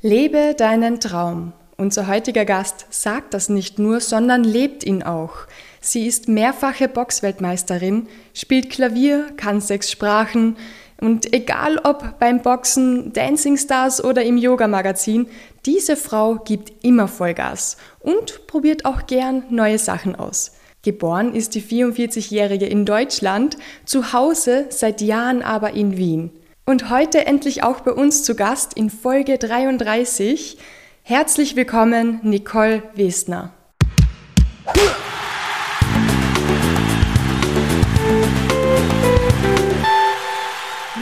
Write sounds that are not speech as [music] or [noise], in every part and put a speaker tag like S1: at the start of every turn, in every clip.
S1: Lebe deinen Traum. Unser heutiger Gast sagt das nicht nur, sondern lebt ihn auch. Sie ist mehrfache Boxweltmeisterin, spielt Klavier, kann sechs Sprachen und egal ob beim Boxen, Dancing Stars oder im Yoga-Magazin, diese Frau gibt immer Vollgas und probiert auch gern neue Sachen aus. Geboren ist die 44-Jährige in Deutschland, zu Hause seit Jahren aber in Wien. Und heute endlich auch bei uns zu Gast in Folge 33. Herzlich willkommen, Nicole Westner.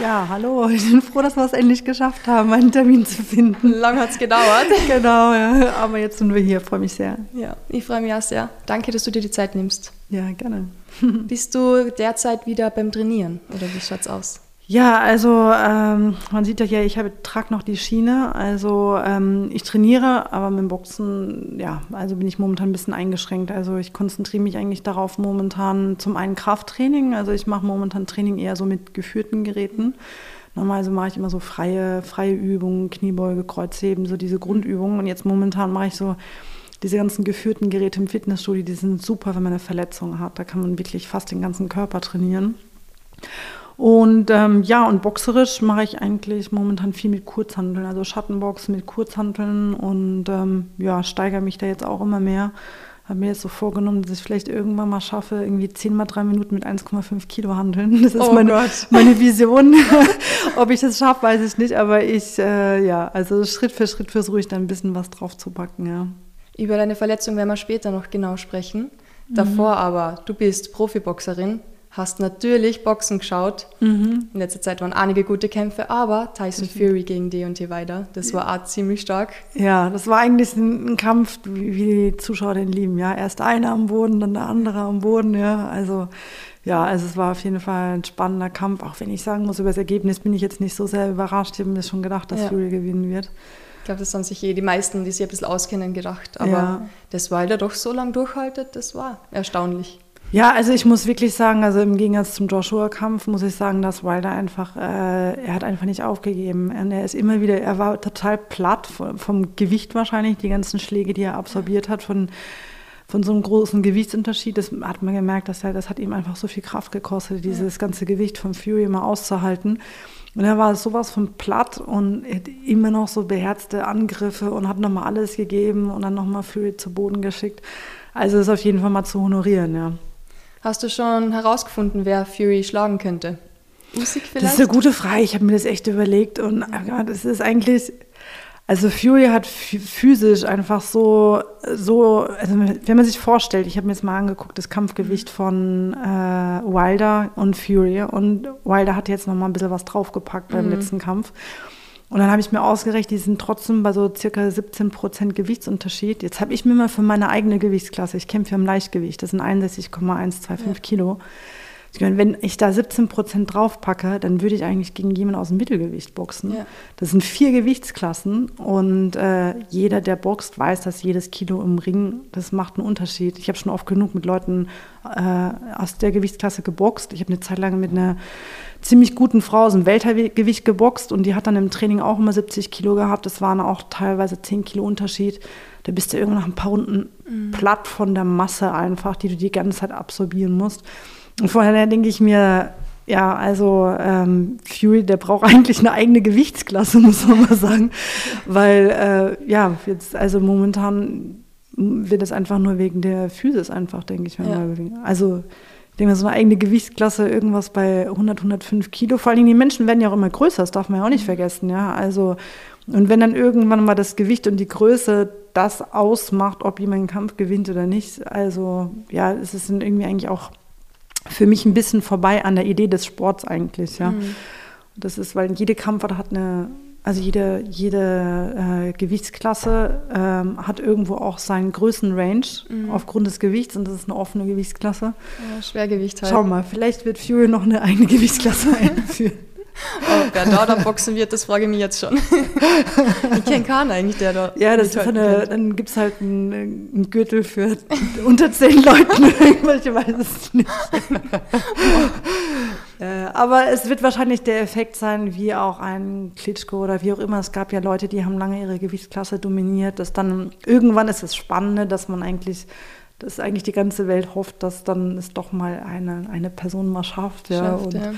S2: Ja, hallo. [laughs] Ich bin froh, dass wir es endlich geschafft haben, einen Termin zu finden.
S1: Lang hat es gedauert. [laughs]
S2: genau, ja. Aber jetzt sind wir hier. Freue mich sehr.
S1: Ja, ich freue mich auch sehr. Danke, dass du dir die Zeit nimmst.
S2: Ja, gerne. [laughs]
S1: Bist du derzeit wieder beim Trainieren oder wie schaut's aus?
S2: Ja, also ähm, man sieht ja hier, ich trage noch die Schiene. Also ähm, ich trainiere, aber mit dem Boxen, ja, also bin ich momentan ein bisschen eingeschränkt. Also ich konzentriere mich eigentlich darauf momentan zum einen Krafttraining. Also ich mache momentan Training eher so mit geführten Geräten. Normalerweise mache ich immer so freie, freie Übungen, Kniebeuge, Kreuzheben, so diese Grundübungen. Und jetzt momentan mache ich so diese ganzen geführten Geräte im Fitnessstudio, die sind super, wenn man eine Verletzung hat. Da kann man wirklich fast den ganzen Körper trainieren. Und ähm, ja, und boxerisch mache ich eigentlich momentan viel mit Kurzhanteln, also Schattenbox mit Kurzhanteln und ähm, ja, steigere mich da jetzt auch immer mehr. Habe mir jetzt so vorgenommen, dass ich vielleicht irgendwann mal schaffe, irgendwie 10 mal 3 Minuten mit 1,5 Kilo handeln. Das ist oh meine, meine, [laughs] Vision. [laughs] Ob ich das schaffe, weiß ich nicht, aber ich, äh, ja, also Schritt für Schritt versuche ich da ein bisschen was drauf zu packen, ja.
S1: Über deine Verletzung werden wir später noch genau sprechen. Davor mhm. aber, du bist Profiboxerin hast natürlich Boxen geschaut. Mhm. In letzter Zeit waren einige gute Kämpfe, aber Tyson Fury gegen Deontay Wilder, das war auch ziemlich stark.
S2: Ja, das war eigentlich ein, ein Kampf, wie, die Zuschauer den lieben. Ja, erst einer am Boden, dann der andere am Boden. Ja, also ja, also es war auf jeden Fall ein spannender Kampf. Auch wenn ich sagen muss, über das Ergebnis bin ich jetzt nicht so sehr überrascht. Ich habe mir schon gedacht, dass ja. Fury gewinnen wird.
S1: Ich glaube, das haben sich eh die meisten, die sich ein bisschen auskennen, gedacht. Aber ja. das Wilder doch so lange durchhaltet, das war erstaunlich.
S2: Ja, also ich muss wirklich sagen, also im Gegensatz zum Joshua-Kampf muss ich sagen, dass Wilder einfach, äh, er hat einfach nicht aufgegeben. Und er ist immer wieder, er war total platt vom, vom Gewicht wahrscheinlich, die ganzen Schläge, die er absorbiert hat, von, von so einem großen Gewichtsunterschied. Das hat man gemerkt, dass er, das hat ihm einfach so viel Kraft gekostet, dieses ganze Gewicht vom Fury immer auszuhalten. Und er war sowas von platt und hat immer noch so beherzte Angriffe und hat nochmal alles gegeben und dann nochmal Fury zu Boden geschickt. Also ist auf jeden Fall mal zu honorieren, ja.
S1: Hast du schon herausgefunden, wer Fury schlagen könnte?
S2: Usyk vielleicht? Das ist eine gute Frage. Ich habe mir das echt überlegt und ja, das ist eigentlich. Also Fury hat physisch einfach so, so, also wenn man sich vorstellt, ich habe mir jetzt mal angeguckt, das Kampfgewicht von äh, Wilder und Fury und Wilder hat jetzt noch mal ein bisschen was draufgepackt beim mhm. letzten Kampf. Und dann habe ich mir ausgerechnet, die sind trotzdem bei so circa 17 Prozent Gewichtsunterschied. Jetzt habe ich mir mal für meine eigene Gewichtsklasse, ich kämpfe im Leichtgewicht, das sind 61,125 ja. Kilo. Wenn ich da 17 Prozent draufpacke, dann würde ich eigentlich gegen jemanden aus dem Mittelgewicht boxen. Ja. Das sind vier Gewichtsklassen und äh, jeder, der boxt, weiß, dass jedes Kilo im Ring, das macht einen Unterschied. Ich habe schon oft genug mit Leuten äh, aus der Gewichtsklasse geboxt. Ich habe eine Zeit lang mit einer ziemlich guten Frau aus dem Weltergewicht geboxt und die hat dann im Training auch immer 70 Kilo gehabt. Das waren auch teilweise 10 Kilo Unterschied. Da bist du irgendwann nach ein paar Runden mhm. platt von der Masse einfach, die du die ganze Zeit absorbieren musst. Und vorher denke ich mir, ja, also ähm, Fury, der braucht [laughs] eigentlich eine eigene Gewichtsklasse, muss man mal sagen. Weil, äh, ja, jetzt, also momentan wird es einfach nur wegen der Physis einfach, denke ich mir ja. mal. Also denke mal, so eine eigene Gewichtsklasse, irgendwas bei 100, 105 Kilo. Vor allen Dingen, die Menschen werden ja auch immer größer, das darf man ja auch nicht mhm. vergessen, ja. Also, und wenn dann irgendwann mal das Gewicht und die Größe das ausmacht, ob jemand einen Kampf gewinnt oder nicht, also, ja, es ist dann irgendwie eigentlich auch für mich ein bisschen vorbei an der Idee des Sports eigentlich, ja. Mhm. Das ist, weil jede Kampfart hat eine also jede, jede äh, Gewichtsklasse ähm, hat irgendwo auch seinen Größenrange mhm. aufgrund des Gewichts und das ist eine offene Gewichtsklasse.
S1: Ja, Schwergewicht halt.
S2: Schau mal, vielleicht wird Fury noch eine eigene Gewichtsklasse [laughs] einführen.
S1: Aber wer da dann boxen wird, das frage ich mich jetzt schon. ich kenne keinen eigentlich, der da.
S2: Ja, das ist eine, dann gibt es halt einen, einen, Gürtel für [laughs] unter zehn Leuten. ich weiß es nicht. [laughs] äh, aber es wird wahrscheinlich der Effekt sein, wie auch ein Klitschko oder wie auch immer. Es gab ja Leute, die haben lange ihre Gewichtsklasse dominiert. Dass dann irgendwann ist es Spannende, dass man eigentlich dass eigentlich die ganze Welt hofft, dass dann es doch mal eine, eine Person mal schafft. Ja. Schafft, und ja.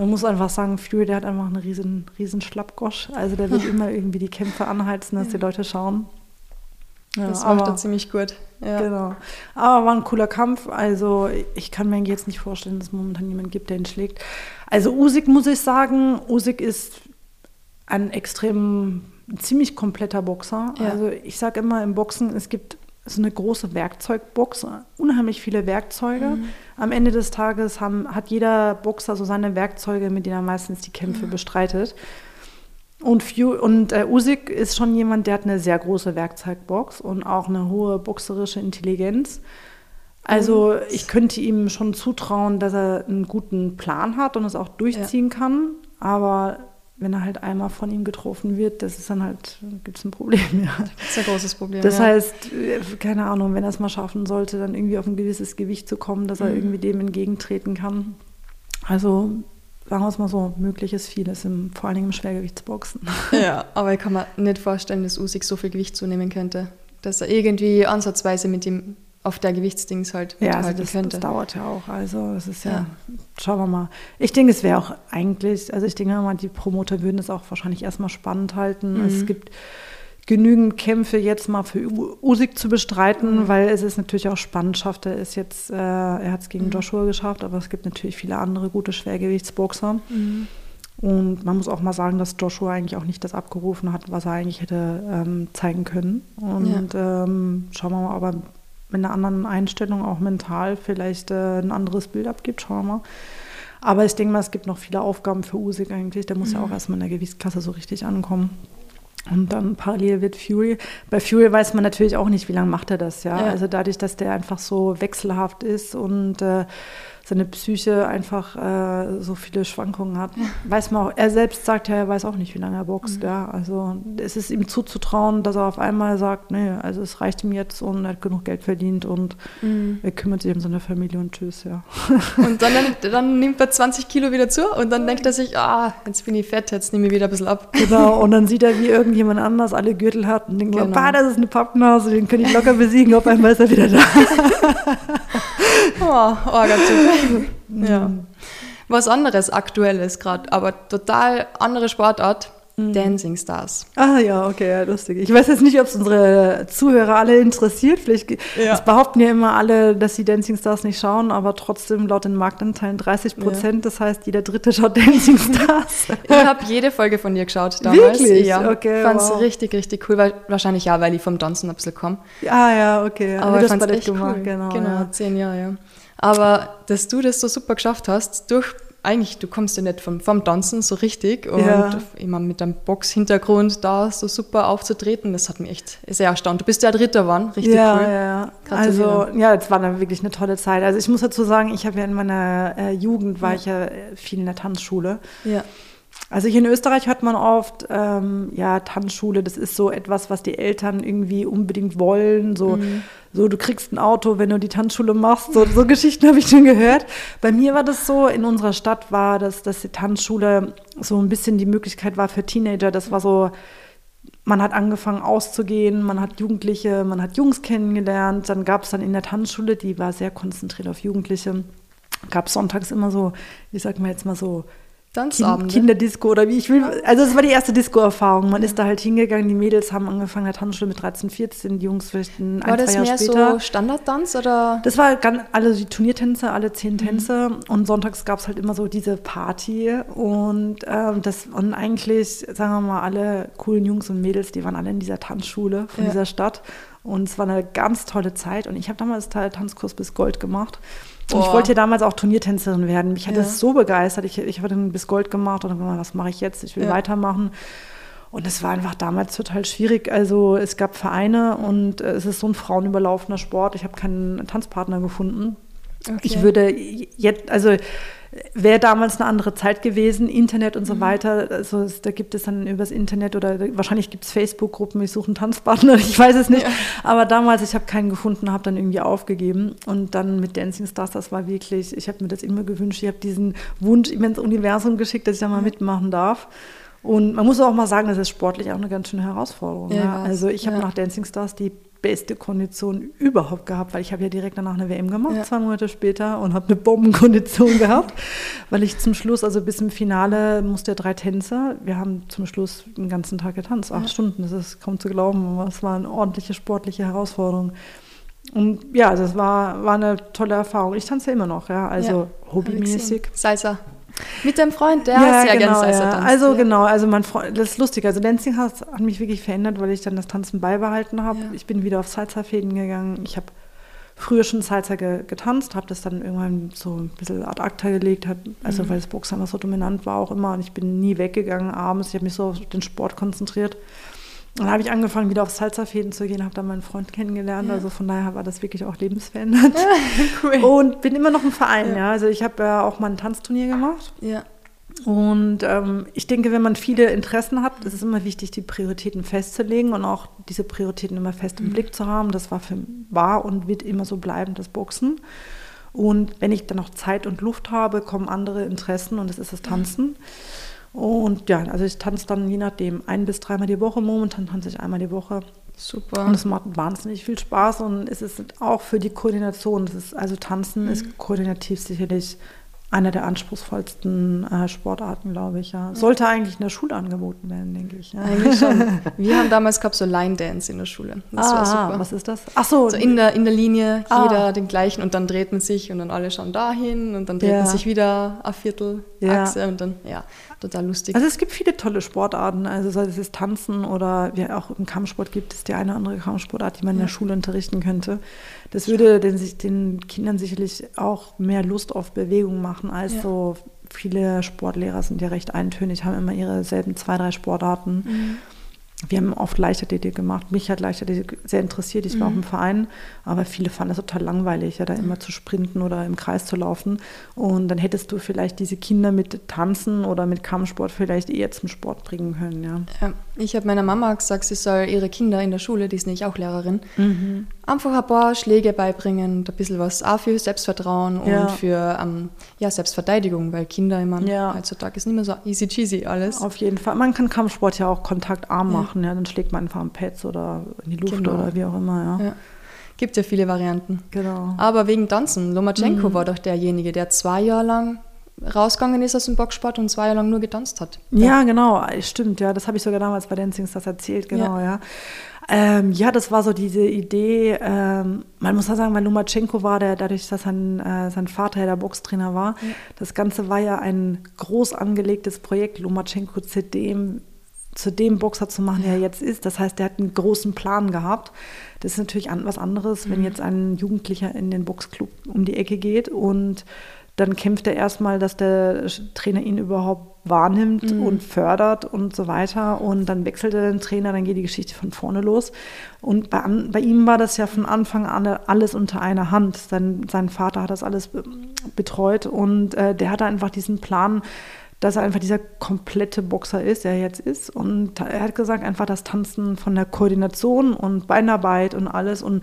S2: Man muss einfach sagen, Fury, der hat einfach einen riesen, riesen Schlappgosch. Also der will [laughs] immer irgendwie die Kämpfe anheizen, dass die Leute schauen.
S1: Ja, das macht er ziemlich gut.
S2: Ja. Genau. Aber war ein cooler Kampf. Also ich kann mir jetzt nicht vorstellen, dass es momentan jemanden gibt, der ihn schlägt. Also Usyk muss ich sagen, Usyk ist ein extrem ziemlich kompletter Boxer. Ja. Also ich sage immer im Boxen, es gibt so eine große Werkzeugbox, unheimlich viele Werkzeuge. Mhm. Am Ende des Tages haben, hat jeder Boxer so seine Werkzeuge, mit denen er meistens die Kämpfe mhm. bestreitet. Und, Few, und äh, Usyk ist schon jemand, der hat eine sehr große Werkzeugbox und auch eine hohe boxerische Intelligenz. Also und? ich könnte ihm schon zutrauen, dass er einen guten Plan hat und es auch durchziehen ja. kann. Aber wenn er halt einmal von ihm getroffen wird, das ist dann halt, gibt es ein Problem. Ja.
S1: Das ist ein großes Problem.
S2: Das ja. heißt, keine Ahnung, wenn er es mal schaffen sollte, dann irgendwie auf ein gewisses Gewicht zu kommen, dass er mhm. irgendwie dem entgegentreten kann. Also sagen wir es mal so, möglich ist vieles, im, vor allen Dingen im Schwergewichtsboxen. [laughs]
S1: Ja, aber ich kann mir nicht vorstellen, dass Usyk so viel Gewicht zunehmen könnte, dass er irgendwie ansatzweise mit ihm auf der Gewichtsdings halt
S2: ja, also das, könnte. das dauert ja auch. Also es ist ja, ja. schauen wir mal. Ich denke, es wäre auch eigentlich, also ich denke mal, die Promoter würden es auch wahrscheinlich erstmal spannend halten. Mhm. Es gibt genügend Kämpfe jetzt mal für Usyk zu bestreiten, mhm. weil es ist natürlich auch spannend, schafft er es jetzt, äh, er hat es gegen mhm. Joshua geschafft, aber es gibt natürlich viele andere gute Schwergewichtsboxer. Mhm. Und man muss auch mal sagen, dass Joshua eigentlich auch nicht das abgerufen hat, was er eigentlich hätte ähm, zeigen können. Und ja. ähm, schauen wir mal, ob er mit einer anderen Einstellung, auch mental, vielleicht äh, ein anderes Bild abgibt. Schauen wir mal. Aber ich denke mal, es gibt noch viele Aufgaben für Usyk eigentlich. Der muss mhm. ja auch erstmal in der Gewichtsklasse so richtig ankommen. Und dann parallel wird Fury. Bei Fury weiß man natürlich auch nicht, wie lange macht er das, ja. ja. Also dadurch, dass der einfach so wechselhaft ist und äh, seine Psyche einfach äh, so viele Schwankungen hat, weiß man auch, er selbst sagt ja, er weiß auch nicht, wie lange er boxt, mhm. ja. Also es ist ihm zuzutrauen, dass er auf einmal sagt, nee, also es reicht ihm jetzt und er hat genug Geld verdient und mhm. er kümmert sich um seine Familie und tschüss, ja. [laughs]
S1: Und dann, dann nimmt er 20 Kilo wieder zu und dann denkt er sich, ah, jetzt bin ich fett, jetzt nehme ich wieder ein bisschen ab.
S2: Genau, [laughs] und dann sieht er, wie irgendjemand anders alle Gürtel hat und denkt, genau. bah, das ist eine Pappnase, den kann ich locker besiegen, auf einmal ist er wieder da. [laughs]
S1: oh [laughs] Gott, ja. Was anderes Aktuelles gerade, aber total andere Sportart. Mhm. Dancing Stars.
S2: Ah ja, okay, ja, lustig. Ich weiß jetzt nicht, ob es unsere Zuhörer alle interessiert. Vielleicht ja. behaupten ja immer alle, dass sie Dancing Stars nicht schauen, aber trotzdem laut den Marktanteilen 30 Prozent. Ja. Das heißt, jeder Dritte schaut Dancing [laughs] Stars.
S1: ich habe jede Folge von dir geschaut damals. Wirklich? Ja, okay. Fand es wow. richtig, richtig cool. Weil, wahrscheinlich ja, weil ich vom Tanzen ein bisschen komme.
S2: Ah ja, okay.
S1: Aber ich fand es echt gemacht. cool. Genau, genau ja. zehn Jahre, ja. Aber dass du das so super geschafft hast, durch eigentlich, du kommst ja nicht vom, vom Tanzen so richtig und ja. immer mit einem Box-Hintergrund da so super aufzutreten, das hat mich echt sehr erstaunt. Du bist ja Dritter geworden, richtig
S2: ja,
S1: cool.
S2: Ja, also ja, es war dann wirklich eine tolle Zeit. Also ich muss dazu sagen, ich habe ja in meiner äh, Jugend, war ja. ich ja viel in der Tanzschule. Ja. Also hier in Österreich hört man oft, ähm, ja, Tanzschule, das ist so etwas, was die Eltern irgendwie unbedingt wollen. So, mhm. so du kriegst ein Auto, wenn du die Tanzschule machst. So, so Geschichten [laughs] habe ich schon gehört. Bei mir war das so, in unserer Stadt war das, dass die Tanzschule so ein bisschen die Möglichkeit war für Teenager. Das war so, man hat angefangen auszugehen, man hat Jugendliche, man hat Jungs kennengelernt. Dann gab es dann in der Tanzschule, die war sehr konzentriert auf Jugendliche, gab es sonntags immer so, ich sag mal jetzt mal so,
S1: Tanzabende.
S2: Kinderdisco oder wie ich will. Also es war die erste Disco-Erfahrung. Man ist da halt hingegangen, die Mädels haben angefangen, der Tanzschule mit 13, 14, die Jungs vielleicht ein,
S1: war ein
S2: zwei
S1: Jahre später. War das mehr so Standardtanz oder?
S2: Das war ganz, alle die Turniertänze, alle zehn mhm. Tänze mhm. und sonntags gab es halt immer so diese Party und ähm, das und eigentlich, sagen wir mal, alle coolen Jungs und Mädels, die waren alle in dieser Tanzschule von ja. dieser Stadt und es war eine ganz tolle Zeit und ich habe damals Tanzkurs bis Gold gemacht. Und ich wollte ja damals auch Turniertänzerin werden. Mich hat ja. das so begeistert. Ich, ich habe dann bis Gold gemacht und dann gesagt, was mache ich jetzt? Ich will ja. weitermachen. Und es war einfach damals total schwierig. Also es gab Vereine und es ist so ein frauenüberlaufener Sport. Ich habe keinen Tanzpartner gefunden. Okay. Ich würde jetzt, also wäre damals eine andere Zeit gewesen, Internet und so mhm. weiter. Also da gibt es dann übers Internet oder wahrscheinlich gibt es Facebook-Gruppen, ich suche einen Tanzpartner, [laughs] ich weiß es nicht. Ja. Aber damals, ich habe keinen gefunden, habe dann irgendwie aufgegeben. Und dann mit Dancing Stars, das war wirklich, ich habe mir das immer gewünscht, ich habe diesen Wunsch immer ins Universum geschickt, dass ich da mal mitmachen darf. Und man muss auch mal sagen, das ist sportlich auch eine ganz schöne Herausforderung. Ja, ja. Also ich habe ja. nach Dancing Stars die beste Kondition überhaupt gehabt, weil ich habe ja direkt danach eine WM gemacht, ja. zwei Monate später und habe eine Bombenkondition [laughs] gehabt, weil ich zum Schluss, also bis im Finale musste ja drei Tänzer, wir haben zum Schluss den ganzen Tag getanzt, acht ja. Stunden, das ist kaum zu glauben, aber es war eine ordentliche sportliche Herausforderung. Und ja, das war, war eine tolle Erfahrung. Ich tanze ja immer noch, ja, also ja, hobbymäßig.
S1: Salsa. Mit deinem Freund, der
S2: ja, sehr genau, gerne Salsa ja. Also ja. genau, also mein Freund, das ist lustig. Also Dancing hat, hat mich wirklich verändert, weil ich dann das Tanzen beibehalten habe. Ja. Ich bin wieder auf Salsa-Fäden gegangen. Ich habe früher schon Salsa ge getanzt, habe das dann irgendwann so ein bisschen ad acta gelegt, hab, also mhm. weil das Boxen immer so dominant war auch immer und ich bin nie weggegangen abends. Ich habe mich so auf den Sport konzentriert. Und dann habe ich angefangen, wieder auf Salsa-Fäden zu gehen, habe dann meinen Freund kennengelernt. Ja. Also von daher war das wirklich auch lebensverändert. Ja, [laughs] cool. Und bin immer noch im Verein, ja. ja. Also ich habe ja auch mal ein Tanzturnier gemacht. Ja. Und ähm, ich denke, wenn man viele Interessen hat, ist es immer wichtig, die Prioritäten festzulegen und auch diese Prioritäten immer fest im mhm. Blick zu haben. Das war, für, war und wird immer so bleiben, das Boxen. Und wenn ich dann noch Zeit und Luft habe, kommen andere Interessen und das ist das Tanzen. Mhm. Und ja, also ich tanze dann je nachdem ein bis dreimal die Woche. Momentan tanze ich einmal die Woche. Super. Und es macht wahnsinnig viel Spaß und es ist auch für die Koordination. Ist, also Tanzen mhm. ist koordinativ sicherlich einer der anspruchsvollsten äh, Sportarten, glaube ich. Ja. Sollte eigentlich in der Schule angeboten werden, denke ich. Ja.
S1: Eigentlich schon. [laughs] Wir haben damals gehabt so Line Dance in der Schule.
S2: Das ah, war super. Was ist das?
S1: Ach so. so in, der, in der Linie, ah. jeder den gleichen und dann dreht man sich und dann alle schauen dahin und dann dreht ja. man sich wieder eine Viertelachse ja. und dann, ja, total lustig.
S2: Also es gibt viele tolle Sportarten, also sei es Tanzen oder wie auch im Kampfsport gibt es die eine oder andere Kampfsportart, die man in der Schule unterrichten könnte. Das würde den, den Kindern sicherlich auch mehr Lust auf Bewegung machen, als ja. so viele Sportlehrer sind ja recht eintönig, haben immer ihre selben zwei, drei Sportarten. Mhm wir haben oft Leichtathletik gemacht. Mich hat Leichtathletik sehr interessiert. Ich war mhm. auch im Verein, aber viele fanden es total langweilig, ja, da immer zu sprinten oder im Kreis zu laufen. Und dann hättest du vielleicht diese Kinder mit Tanzen oder mit Kampfsport vielleicht eher zum Sport bringen können. Ja. ja
S1: ich habe meiner Mama gesagt, sie soll ihre Kinder in der Schule, die ist nämlich auch Lehrerin, mhm. Einfach ein paar Schläge beibringen, ein bisschen was auch für Selbstvertrauen ja. und für ähm, ja, Selbstverteidigung, weil Kinder immer ja. heutzutage ist nicht mehr so easy cheesy alles.
S2: Auf jeden Fall. Man kann Kampfsport ja auch kontaktarm machen. Ja, dann schlägt man einfach am Pads oder in die Luft genau. oder wie auch immer. Ja. ja.
S1: Gibt ja viele Varianten. Genau. Aber wegen Tanzen, Lomachenko mhm. war doch derjenige, der zwei Jahre lang rausgegangen ist aus dem Boxsport und zwei Jahre lang nur getanzt hat.
S2: Ja, ja genau, stimmt, ja, das habe ich sogar damals bei Dancing Stars erzählt, genau, ja. Ja, ähm, ja das war so diese Idee, ähm, man muss ja sagen, weil Lomachenko war der, dadurch, dass sein, äh, sein Vater ja der Boxtrainer war, ja. das Ganze war ja ein groß angelegtes Projekt, Lomachenko ZDM zu dem Boxer zu machen, der er jetzt ist. Das heißt, der hat einen großen Plan gehabt. Das ist natürlich was anderes, mhm. wenn jetzt ein Jugendlicher in den Boxclub um die Ecke geht und dann kämpft er erstmal, dass der Trainer ihn überhaupt wahrnimmt mhm. und fördert und so weiter. Und dann wechselt er den Trainer, dann geht die Geschichte von vorne los. Und bei, bei ihm war das ja von Anfang an alles unter einer Hand. Sein, sein Vater hat das alles betreut und äh, der hatte einfach diesen Plan, dass er einfach dieser komplette Boxer ist, der er jetzt ist. Und er hat gesagt, einfach das Tanzen von der Koordination und Beinarbeit und alles. Und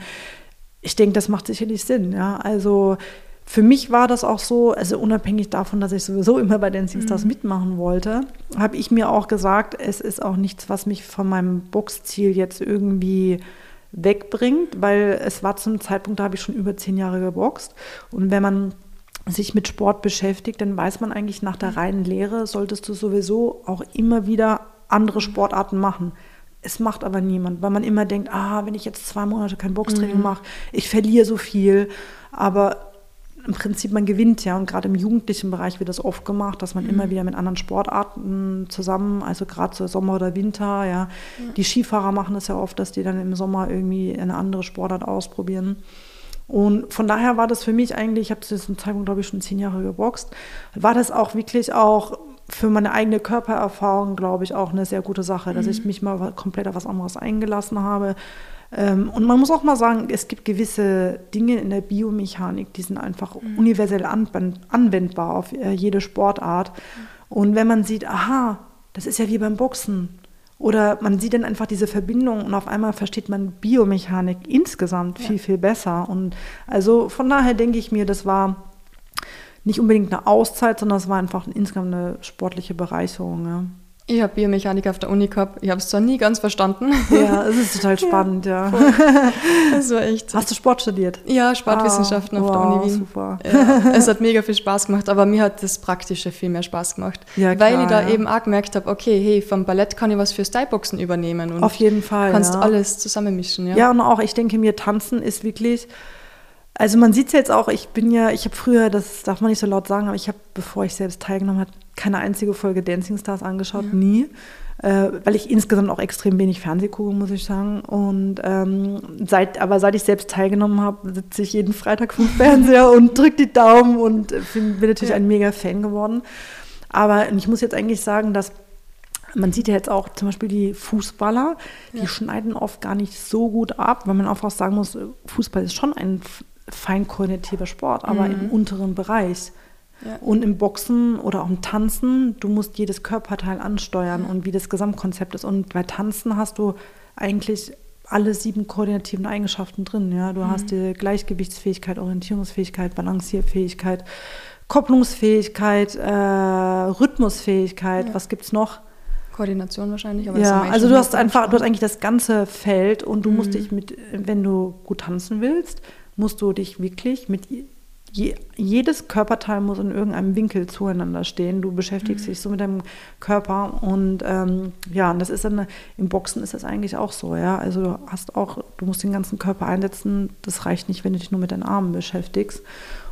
S2: ich denke, das macht sicherlich Sinn. Ja, also für mich war das auch so, also unabhängig davon, dass ich sowieso immer bei Dancing Stars mhm. mitmachen wollte, habe ich mir auch gesagt, es ist auch nichts, was mich von meinem Boxziel jetzt irgendwie wegbringt, weil es war zum Zeitpunkt, da habe ich schon über zehn Jahre geboxt. Und wenn man sich mit Sport beschäftigt, dann weiß man eigentlich nach der reinen Lehre, solltest du sowieso auch immer wieder andere Sportarten machen. Es macht aber niemand, weil man immer denkt, ah, wenn ich jetzt zwei Monate kein Boxtraining mhm. mache, ich verliere so viel. Aber im Prinzip, man gewinnt ja. Und gerade im jugendlichen Bereich wird das oft gemacht, dass man mhm. immer wieder mit anderen Sportarten zusammen, also gerade so Sommer oder Winter, ja. ja. Die Skifahrer machen das ja oft, dass die dann im Sommer irgendwie eine andere Sportart ausprobieren. Und von daher war das für mich eigentlich, ich habe zu diesem Zeitpunkt, glaube ich, schon zehn Jahre geboxt, war das auch wirklich auch für meine eigene Körpererfahrung, glaube ich, auch eine sehr gute Sache, dass ich mich mal komplett auf was anderes eingelassen habe. Ähm, und man muss auch mal sagen, es gibt gewisse Dinge in der Biomechanik, die sind einfach mhm. universell anwendbar auf äh, jede Sportart. Und wenn man sieht, aha, das ist ja wie beim Boxen. Oder man sieht dann einfach diese Verbindung und auf einmal versteht man Biomechanik insgesamt viel, ja. viel besser. Und also von daher denke ich mir, das war nicht unbedingt eine Auszeit, sondern es war einfach insgesamt eine sportliche Bereicherung. Ja.
S1: Ich habe Biomechanik auf der Uni gehabt. Ich habe es zwar nie ganz verstanden.
S2: Ja, es ist total [laughs] spannend, ja. ja.
S1: Das war echt.
S2: Hast du Sport studiert?
S1: Ja, Sportwissenschaften ah, auf wow, der Uni Wien. Super. Ja, es hat mega viel Spaß gemacht, aber mir hat das Praktische viel mehr Spaß gemacht. Ja, klar, weil ich da ja. eben auch gemerkt habe, okay, hey, vom Ballett kann ich was fürs Thai-Boxen übernehmen. Und
S2: auf jeden Fall.
S1: Kannst alles zusammenmischen, ja.
S2: Ja, und auch, ich denke mir, Tanzen ist wirklich also man sieht es jetzt auch, ich bin ja, ich habe früher, das darf man nicht so laut sagen, aber ich habe, bevor ich selbst teilgenommen habe, keine einzige Folge Dancing Stars angeschaut, ja. nie. Äh, weil ich insgesamt auch extrem wenig Fernseh gucke, muss ich sagen. Und ähm, seit, aber seit ich selbst teilgenommen habe, sitze ich jeden Freitag vom [laughs] Fernseher und drücke die Daumen und bin, bin natürlich ja. ein mega Fan geworden. Aber ich muss jetzt eigentlich sagen, dass man sieht ja jetzt auch zum Beispiel die Fußballer, die ja. schneiden oft gar nicht so gut ab, weil man auch sagen muss, Fußball ist schon ein feinkognitiver Sport, aber mhm. im unteren Bereich. Ja. Und im Boxen oder auch im Tanzen, du musst jedes Körperteil ansteuern und wie das Gesamtkonzept ist. Und bei Tanzen hast du eigentlich alle sieben koordinativen Eigenschaften drin. Ja? Du mhm. hast die Gleichgewichtsfähigkeit, Orientierungsfähigkeit, Balancierfähigkeit, Kopplungsfähigkeit, äh, Rhythmusfähigkeit. Ja. Was gibt es noch?
S1: Koordination wahrscheinlich.
S2: ja, also du hast einfach, du hast eigentlich das ganze Feld und du mhm. musst dich mit, wenn du gut tanzen willst, musst du dich wirklich mit je, jedes Körperteil muss in irgendeinem Winkel zueinander stehen. Du beschäftigst mhm. dich so mit deinem Körper und ähm, ja, und das ist dann im Boxen ist das eigentlich auch so, ja. Also du hast auch, du musst den ganzen Körper einsetzen. Das reicht nicht, wenn du dich nur mit deinen Armen beschäftigst.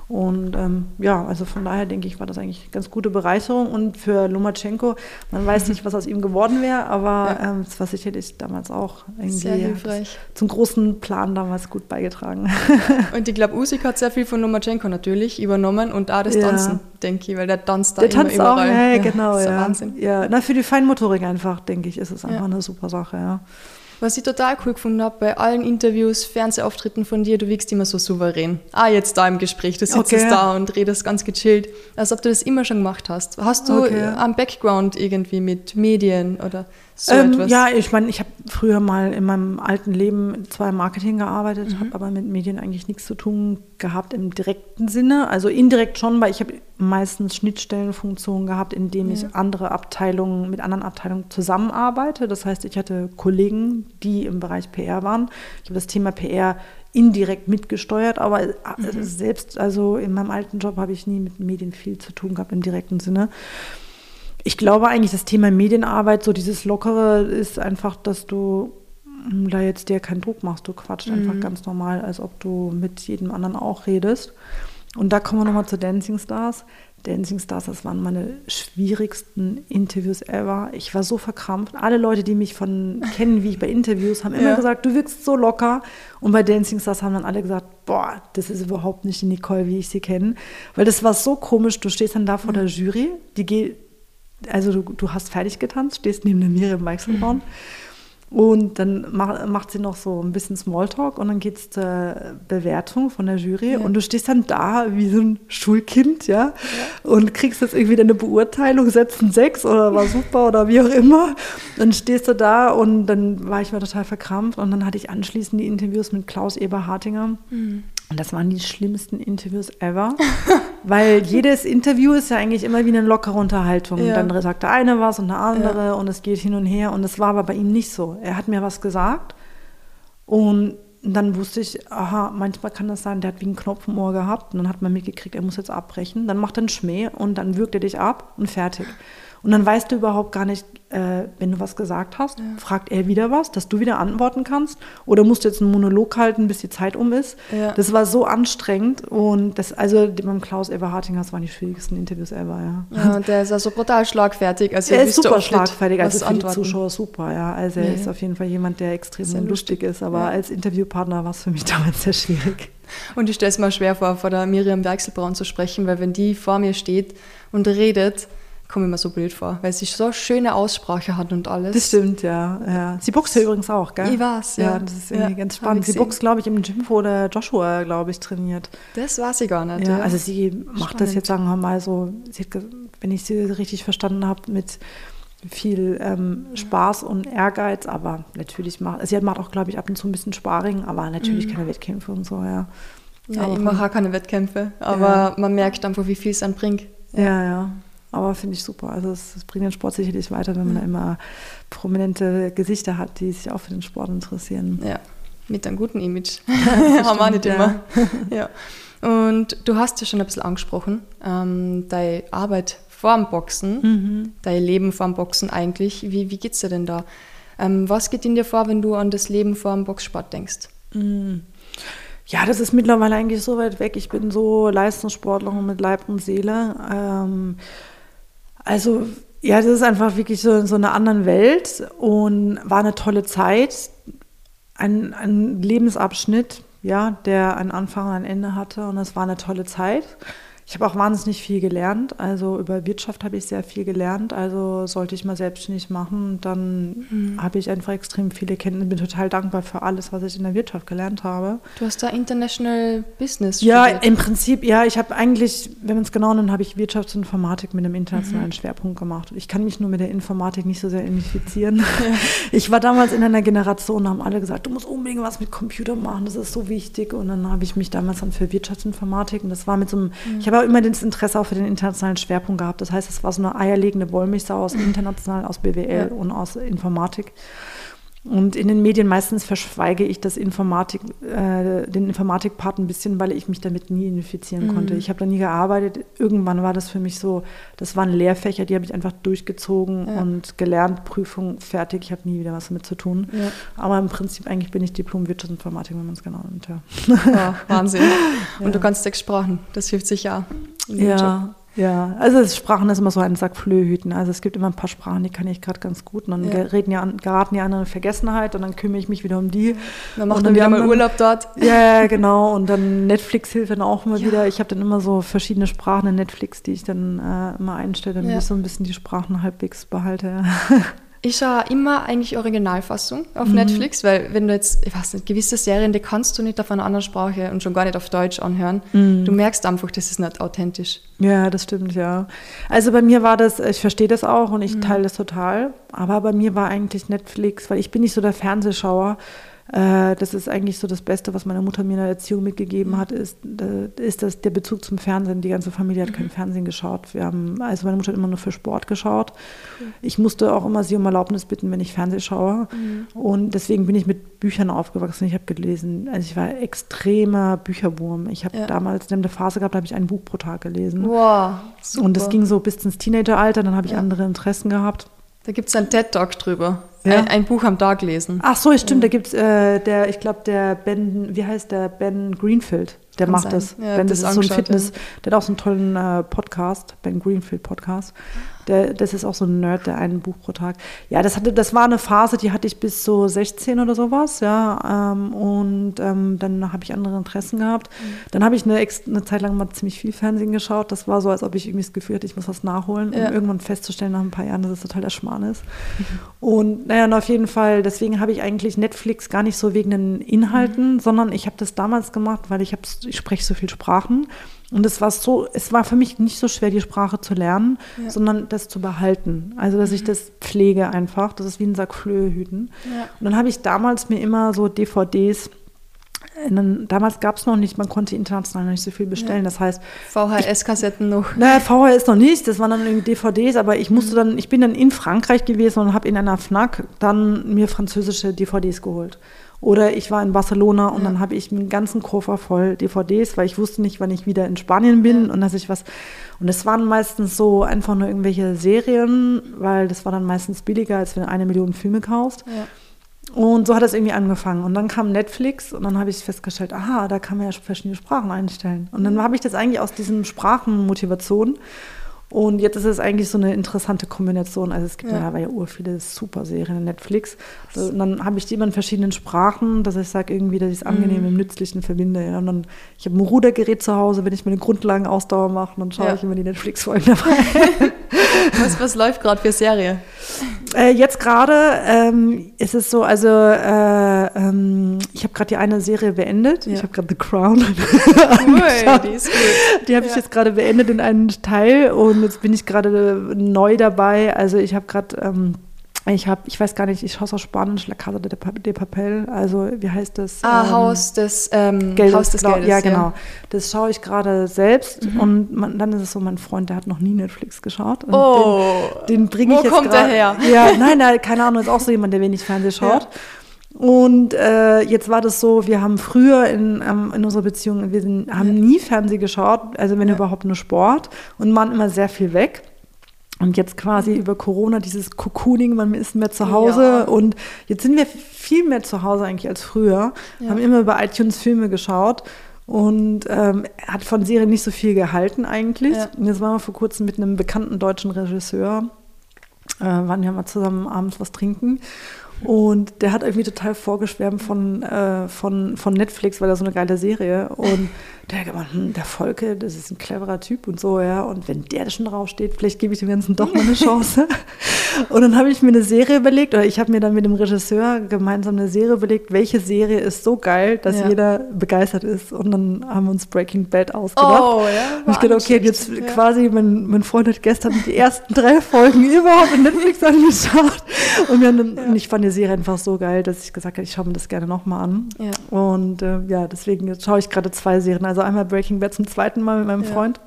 S2: Und ähm, ja, also von daher denke ich, war das eigentlich eine ganz gute Bereicherung. Und für Lomachenko, man weiß [laughs] nicht, was aus ihm geworden wäre, aber ja. ähm, es war sicherlich damals auch irgendwie zum großen Plan damals gut beigetragen.
S1: Und ich glaube, Usik hat sehr viel von Lomachenko natürlich übernommen und auch das Tanzen, ja. denke ich, weil der tanzt da der immer tanzt überall. Auch,
S2: ja, genau, ja. Wahnsinn. Ja, na, für die Feinmotorik einfach, denke ich, ist es einfach eine super Sache, ja.
S1: Was ich total cool gefunden habe, bei allen Interviews, Fernsehauftritten von dir, du wirkst immer so souverän. Ah, jetzt da im Gespräch, du sitzt okay. da und redest ganz gechillt, als ob du das immer schon gemacht hast. Hast du okay. einen Background irgendwie mit Medien oder so
S2: ähm? Ja, ich meine, ich habe früher mal in meinem alten Leben zwar im Marketing gearbeitet, mhm. habe aber mit Medien eigentlich nichts zu tun gehabt im direkten Sinne. Also indirekt schon, weil ich habe meistens Schnittstellenfunktionen gehabt, indem ja. ich andere Abteilungen mit anderen Abteilungen zusammenarbeite. Das heißt, ich hatte Kollegen, die im Bereich PR waren. Ich habe das Thema PR indirekt mitgesteuert, aber äh, mhm. selbst, also in meinem alten Job habe ich nie mit Medien viel zu tun gehabt im direkten Sinne. Ich glaube eigentlich, das Thema Medienarbeit, so dieses Lockere, ist einfach, dass du hm, da jetzt dir keinen Druck machst. Du quatscht mhm. einfach ganz normal, als ob du mit jedem anderen auch redest. Und da kommen wir nochmal zu Dancing Stars. Dancing Stars, das waren meine schwierigsten Interviews ever. Ich war so verkrampft. Alle Leute, die mich von [laughs] kennen, wie ich bei Interviews, haben immer ja. gesagt, du wirkst so locker. Und bei Dancing Stars haben dann alle gesagt, boah, das ist überhaupt nicht die Nicole, wie ich sie kenne. Weil das war so komisch. Du stehst dann da vor mhm. der Jury, die geht also du, du hast fertig getanzt, stehst neben der Miriam. Mhm. Und dann mach, macht sie noch so ein bisschen Smalltalk und dann geht es zur Bewertung von der Jury. Ja. Und du stehst dann da wie so ein Schulkind, ja, ja. und kriegst jetzt irgendwie deine Beurteilung, setzt ein Sechs oder war super oder wie auch immer. Dann stehst du da und dann war ich mal total verkrampft. Und dann hatte ich anschließend die Interviews mit Klaus Eber-Hartinger. Mhm. Und das waren die schlimmsten Interviews ever, [laughs] weil jedes Interview ist ja eigentlich immer wie eine lockere Unterhaltung. Ja. Dann sagt der eine was und der andere ja. und es geht hin und her. Und das war aber bei ihm nicht so. Er hat mir was gesagt und dann wusste ich, aha, manchmal kann das sein, der hat wie einen Knopf im Ohr gehabt und dann hat man mitgekriegt, er muss jetzt abbrechen. Dann macht er einen Schmäh und dann wirkt er dich ab und fertig. Und dann weißt du überhaupt gar nicht, äh, wenn du was gesagt hast, ja. fragt er wieder was, dass du wieder antworten kannst. Oder musst du jetzt einen Monolog halten, bis die Zeit um ist. Ja. Das war so anstrengend. Und das, also beim Klaus Eberhartinger, das waren die schwierigsten Interviews ever, ja.
S1: Ja, und der ist also brutal schlagfertig. Also
S2: er ist super schlagfertig, also für die Zuschauer super, ja. Also er ist auf jeden Fall jemand, der extrem sehr lustig ist. Aber als Interviewpartner war es für mich [laughs] damals sehr schwierig.
S1: Und ich stelle es mir schwer vor, vor der Miriam Werkselbraun zu sprechen, weil wenn die vor mir steht und redet, komme ich mir so blöd vor, weil sie so schöne Aussprache hat und alles.
S2: Das stimmt, ja. ja. Sie boxt ja übrigens auch, gell?
S1: Ich weiß,
S2: ja.
S1: ja.
S2: das ist irgendwie
S1: Ja,
S2: ganz spannend. Sie boxt, glaube ich, im Gym, wo der Joshua, glaube ich, trainiert.
S1: Das weiß ich gar nicht.
S2: Ja, also sie macht das jetzt, sagen wir mal, so, sie hat, wenn ich sie richtig verstanden habe, mit viel ähm, Spaß und Ehrgeiz, aber natürlich macht, sie macht auch, glaube ich, ab und zu ein bisschen Sparring, aber natürlich keine Wettkämpfe und so, ja.
S1: Ja,
S2: Aber
S1: ich mache auch keine Wettkämpfe, aber man merkt einfach, wie viel es anbringt.
S2: Ja, ja. Aber finde ich super. Also es, es bringt den Sport sicherlich weiter, wenn man da immer prominente Gesichter hat, die sich auch für den Sport interessieren.
S1: Ja, mit einem guten Image. [laughs] Haben wir nicht immer. Ja. Und du hast ja schon ein bisschen angesprochen, ähm, deine Arbeit vorm Boxen,
S2: Mhm.
S1: dein Leben vorm Boxen eigentlich. Wie, wie geht's dir denn da? Ähm, was geht in dir vor, wenn du an das Leben vor dem Boxsport denkst?
S2: Ja, das ist mittlerweile eigentlich so weit weg. Ich bin so Leistungssportlerin mit Leib und Seele. Ähm, also, ja, das ist einfach wirklich so in so einer anderen Welt und war eine tolle Zeit. Ein, ein Lebensabschnitt, ja, der einen Anfang und ein Ende hatte und es war eine tolle Zeit. Ich habe auch wahnsinnig viel gelernt. Also über Wirtschaft habe ich sehr viel gelernt. Also sollte ich mal selbstständig machen, dann habe ich einfach extrem viele Kenntnisse. Bin total dankbar für alles, was ich in der Wirtschaft gelernt habe.
S1: Du hast da International Business
S2: Ja,
S1: studiert.
S2: im Prinzip, ja, ich habe eigentlich, wenn man es genau nimmt, habe ich Wirtschaftsinformatik mit einem internationalen Schwerpunkt gemacht. Ich kann mich nur mit der Informatik nicht so sehr identifizieren. [laughs] [laughs] Ich war damals in einer Generation, da haben alle gesagt, du musst unbedingt was mit Computer machen, das ist so wichtig. Und dann habe ich mich damals dann für Wirtschaftsinformatik und das war mit so einem, ich habe auch immer das Interesse auch für den internationalen Schwerpunkt gehabt. Das heißt, es war so eine eierlegende Wollmilchsau aus [clears throat] international, aus BWL
S1: Ja.
S2: und aus Informatik. Und in den Medien meistens verschweige ich das Informatik, äh, den Informatikpart ein bisschen, weil ich mich damit nie identifizieren konnte. Ich habe da nie gearbeitet. Irgendwann war das für mich so, das waren Lehrfächer, die habe ich einfach durchgezogen
S1: Ja.
S2: und gelernt, Prüfung fertig. Ich habe nie wieder was damit zu tun.
S1: Ja.
S2: Aber im Prinzip eigentlich bin ich Diplom-Wirtschaftsinformatik, wenn man es genau nimmt. Ja.
S1: Ja, Wahnsinn. [laughs] Und du kannst sechs Sprachen. Das hilft dem Job.
S2: Ja, ja. Also es- Sprachen ist immer so ein Sack Flöhüten. Also es gibt immer ein paar Sprachen, die kann ich gerade ganz gut. Und dann
S1: Ja.
S2: reden ja, an- geraten die anderen in Vergessenheit und dann kümmere ich mich wieder um die.
S1: Man macht dann
S2: die
S1: wieder mal Urlaub dort.
S2: Ja, ja, genau. Und dann Netflix hilft dann auch immer
S1: Ja.
S2: wieder. Ich habe dann immer so verschiedene Sprachen in Netflix, die ich dann äh, immer einstelle, damit
S1: Ja.
S2: ich so ein bisschen die Sprachen halbwegs behalte. [laughs]
S1: Ich schaue immer eigentlich Originalfassung auf
S2: Mhm.
S1: Netflix, weil wenn du jetzt, ich weiß nicht, gewisse Serien, die kannst du nicht auf einer anderen Sprache und schon gar nicht auf Deutsch anhören.
S2: Mhm.
S1: Du merkst einfach, das ist nicht authentisch.
S2: Ja, das stimmt, ja. Also bei mir war das, ich verstehe das auch und
S1: Mhm.
S2: ich teile das total. Aber bei mir war eigentlich Netflix, weil ich bin nicht so der Fernsehschauer. Äh, das ist eigentlich so das Beste, was meine Mutter mir in der Erziehung mitgegeben hat, ist, äh, ist das der Bezug zum Fernsehen. Die ganze Familie hat
S1: Mhm.
S2: kein Fernsehen geschaut. Wir haben, also meine Mutter hat immer nur für Sport geschaut. Ich musste auch immer sie um Erlaubnis bitten, wenn ich Fernseh schaue.
S1: Mhm.
S2: Und deswegen bin ich mit Büchern aufgewachsen. Ich habe gelesen, also ich war extremer Bücherwurm. Ich habe
S1: Ja.
S2: damals in der Phase gehabt, da habe ich ein Buch pro Tag gelesen.
S1: Wow, super.
S2: Und das ging so bis ins Teenageralter, dann habe ich
S1: Ja.
S2: andere Interessen gehabt.
S1: Da gibt es einen TED-Talk drüber.
S2: Ja.
S1: Ein, ein Buch am Tag lesen.
S2: Ach so, stimmt, da gibt es äh, der, ich glaube, der Ben, wie heißt der, Ben Greenfield, der
S1: Kann
S2: macht
S1: sein.
S2: das.
S1: Ja,
S2: ben,
S1: das
S2: das ist so ein Fitness, der hat auch so einen tollen äh, Podcast, Ben Greenfield Podcast. Der, das ist auch so ein Nerd, der ein Buch pro Tag. Ja, das hatte, das war eine Phase, die hatte ich bis so 16 oder sowas, ja. Ähm, und ähm, dann habe ich andere Interessen gehabt.
S1: Mhm.
S2: Dann habe ich eine, eine Zeit lang mal ziemlich viel Fernsehen geschaut. Das war so, als ob ich irgendwie das Gefühl hatte, ich muss was nachholen, um
S1: Ja.
S2: irgendwann festzustellen nach ein paar Jahren, dass es total der Schmarrn ist. Und naja, und auf jeden Fall, deswegen habe ich eigentlich Netflix gar nicht so wegen den Inhalten, sondern ich habe das damals gemacht, weil ich, ich spreche so viel Sprachen. Und es war so, es war für mich nicht so schwer, die Sprache zu lernen,
S1: Ja.
S2: sondern das zu behalten. Also, dass ich das pflege einfach. Das ist wie ein Sack Flöhe hüten.
S1: Ja.
S2: Und dann habe ich damals mir immer so DVDs, äh, dann, damals gab es noch nicht, man konnte international noch nicht so viel bestellen. Das heißt,
S1: VHS-Kassetten noch.
S2: naja, VHS noch nicht, das waren dann irgendwie DVDs, aber ich musste dann, ich bin dann in Frankreich gewesen und habe in einer FNAC dann mir französische DVDs geholt. Oder ich war in Barcelona und
S1: Ja.
S2: dann habe ich einen ganzen Koffer voll DVDs, weil ich wusste nicht, wann ich wieder in Spanien bin
S1: Ja.
S2: und dass ich was. Und es waren meistens so einfach nur irgendwelche Serien, weil das war dann meistens billiger, als wenn du eine Million Filme kaufst.
S1: Ja.
S2: Und so hat das irgendwie angefangen. Und dann kam Netflix und dann habe ich festgestellt, aha, da kann man ja verschiedene Sprachen einstellen. Und dann habe ich das eigentlich aus diesen Sprachenmotivation. Und jetzt ist es eigentlich so eine interessante Kombination. Also es gibt
S1: Ja.
S2: ja, ja, ur viele super Serien in Netflix. Also, Und dann habe ich die immer in verschiedenen Sprachen, dass ich sage irgendwie, dass ich es angenehm
S1: Mhm.
S2: im Nützlichen verbinde. Ja. Und dann, ich habe ein Rudergerät zu Hause, wenn ich meine Grundlagenausdauer mache, dann schaue
S1: Ja.
S2: ich immer die Netflix-Folgen dabei. [laughs] [laughs]
S1: was, was läuft gerade für Serie?
S2: Äh, jetzt gerade ähm, ist es so, also äh, ähm, ich habe gerade die eine Serie beendet. Ja. Ich habe gerade The Crown. [laughs] cool, die ist gut. Die habe ja. ich jetzt gerade beendet in einem Teil und jetzt bin ich gerade neu dabei. Also ich habe gerade ähm, ich habe, ich weiß gar nicht, ich schaue es auf Spanisch, La Casa de, de Papel, also wie heißt das?
S1: Ah, ähm, Haus des, ähm, Geldes, Haus des Geldes.
S2: Ja, genau. Ja. Das schaue ich gerade selbst mhm. und man, dann ist es so, mein Freund, der hat noch nie Netflix geschaut.
S1: oh,
S2: den, den bringe ich jetzt
S1: kommt
S2: grad,
S1: der her?
S2: Ja, nein, nein, keine Ahnung, ist auch so jemand, der wenig Fernsehen schaut. Ja. Und äh, jetzt war das so, wir haben früher in, ähm, in unserer Beziehung, wir sind, haben nie Fernsehen geschaut, also wenn ja. überhaupt nur Sport und waren immer sehr viel weg. Und jetzt quasi mhm. über Corona dieses Cocooning, man ist mehr zu Hause ja. und jetzt sind wir viel mehr zu Hause eigentlich als früher, ja. haben immer über iTunes Filme geschaut und ähm, hat von Serien nicht so viel gehalten eigentlich. Ja. Und jetzt waren wir vor kurzem mit einem bekannten deutschen Regisseur, äh, waren ja mal zusammen abends was trinken und der hat irgendwie total vorgeschwärmt von, äh, von, von Netflix, weil er so eine geile Serie. Und der hat gemeint, hm, der Volke, das ist ein cleverer Typ und so, ja. Und wenn der da schon draufsteht, vielleicht gebe ich dem Ganzen doch mal eine Chance. [laughs] und dann habe ich mir eine Serie überlegt, oder ich habe mir dann mit dem Regisseur gemeinsam eine Serie überlegt, welche Serie ist so geil, dass ja. jeder begeistert ist. Und dann haben wir uns Breaking Bad ausgedacht.
S1: Oh, ja.
S2: Und ich dachte, okay, jetzt ja. quasi, mein, mein Freund hat gestern die ersten drei Folgen [laughs] überhaupt in Netflix angeschaut. Und, wir haben, ja. und ich fand die Serie einfach so geil, dass ich gesagt habe, ich schaue mir das gerne nochmal an. Ja. Und äh, ja, deswegen schaue ich gerade zwei Serien. Also einmal Breaking Bad zum zweiten Mal mit meinem ja. Freund.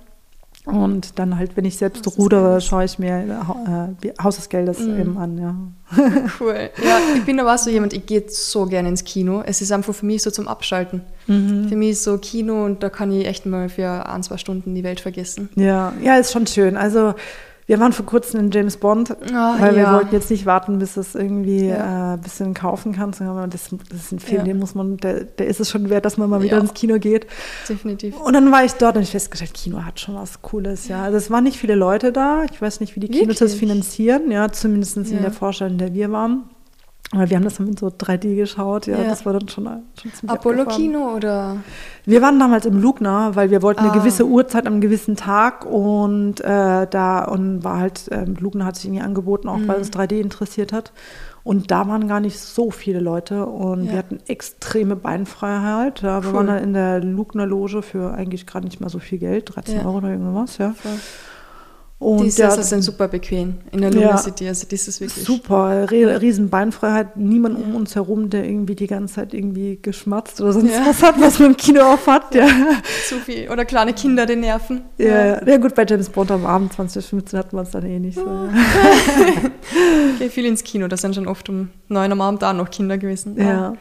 S2: Und dann halt, wenn ich selbst Haus rudere, schaue ich mir äh, Haus des Geldes mhm. eben an, ja. [laughs]
S1: Cool. Ja, ich bin aber so jemand, ich gehe so gerne ins Kino. Es ist einfach für mich so zum Abschalten. Mhm. Für mich ist so Kino und da kann ich echt mal für ein, zwei Stunden die Welt vergessen.
S2: Ja, ja, ist schon schön. Also wir waren vor kurzem in James Bond, oh, weil ja. wir wollten jetzt nicht warten, bis es irgendwie ja. äh, ein bisschen kaufen kannst. Das, das ist ein Film, ja. den muss man, der, der ist es schon wert, dass man mal wieder ins Kino geht.
S1: Definitiv.
S2: Und dann war ich dort und ich festgestellt, Kino hat schon was Cooles, ja. Also es waren nicht viele Leute da. Ich weiß nicht, wie die Kinos das finanzieren, ja, zumindest in der Vorstellung, in der wir waren. Aber wir haben das dann mit so 3D geschaut, ja, ja. das war dann schon, schon ziemlich
S1: Apollo abgefahren. Kino oder?
S2: Wir waren damals im Lugner, weil wir wollten ah. eine gewisse Uhrzeit am gewissen Tag und äh, da und war halt, äh, Lugner hat sich irgendwie angeboten, auch mhm. weil uns 3D interessiert hat. Und da waren gar nicht so viele Leute und ja. wir hatten extreme Beinfreiheit. Ja, wir cool. waren dann in der Lugner Loge für eigentlich gerade nicht mal so viel Geld, 13 ja. Euro oder irgendwas, ja. Voll.
S1: Und die Sessel sind super bequem in der Luna ja, City, also das ist wirklich
S2: super, riesen Beinfreiheit, niemand ja. um uns herum, der irgendwie die ganze Zeit irgendwie geschmatzt oder sonst ja. was hat, was man im Kino auf hat, ja.
S1: Zu viel oder kleine Kinder, die nerven.
S2: Ja, ja. gut, bei James Bond am Abend 2015 hatten wir es dann eh nicht so.
S1: Ich gehe [laughs] viel ins Kino, das sind schon oft um neun am Abend da noch Kinder gewesen.
S2: Ja.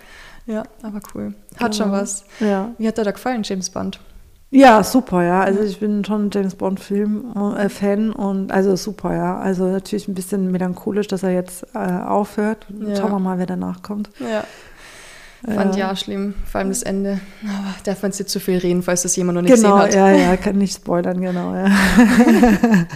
S1: Ja, aber cool. Hat genau. schon was.
S2: Ja.
S1: Wie hat dir da gefallen, James Bond?
S2: Ja, super, ja. Also ich bin schon James Bond-Film-Fan äh, und also super, ja. Also natürlich ein bisschen melancholisch, dass er jetzt äh, aufhört. Ja. Schauen wir mal, wer danach kommt.
S1: Ja. Fand ja. ja schlimm, vor allem das Ende. Aber darf man jetzt zu viel reden, falls das jemand noch nicht
S2: genau,
S1: gesehen
S2: hat. Genau, ja, ja, kann nicht spoilern, genau, ja. [laughs]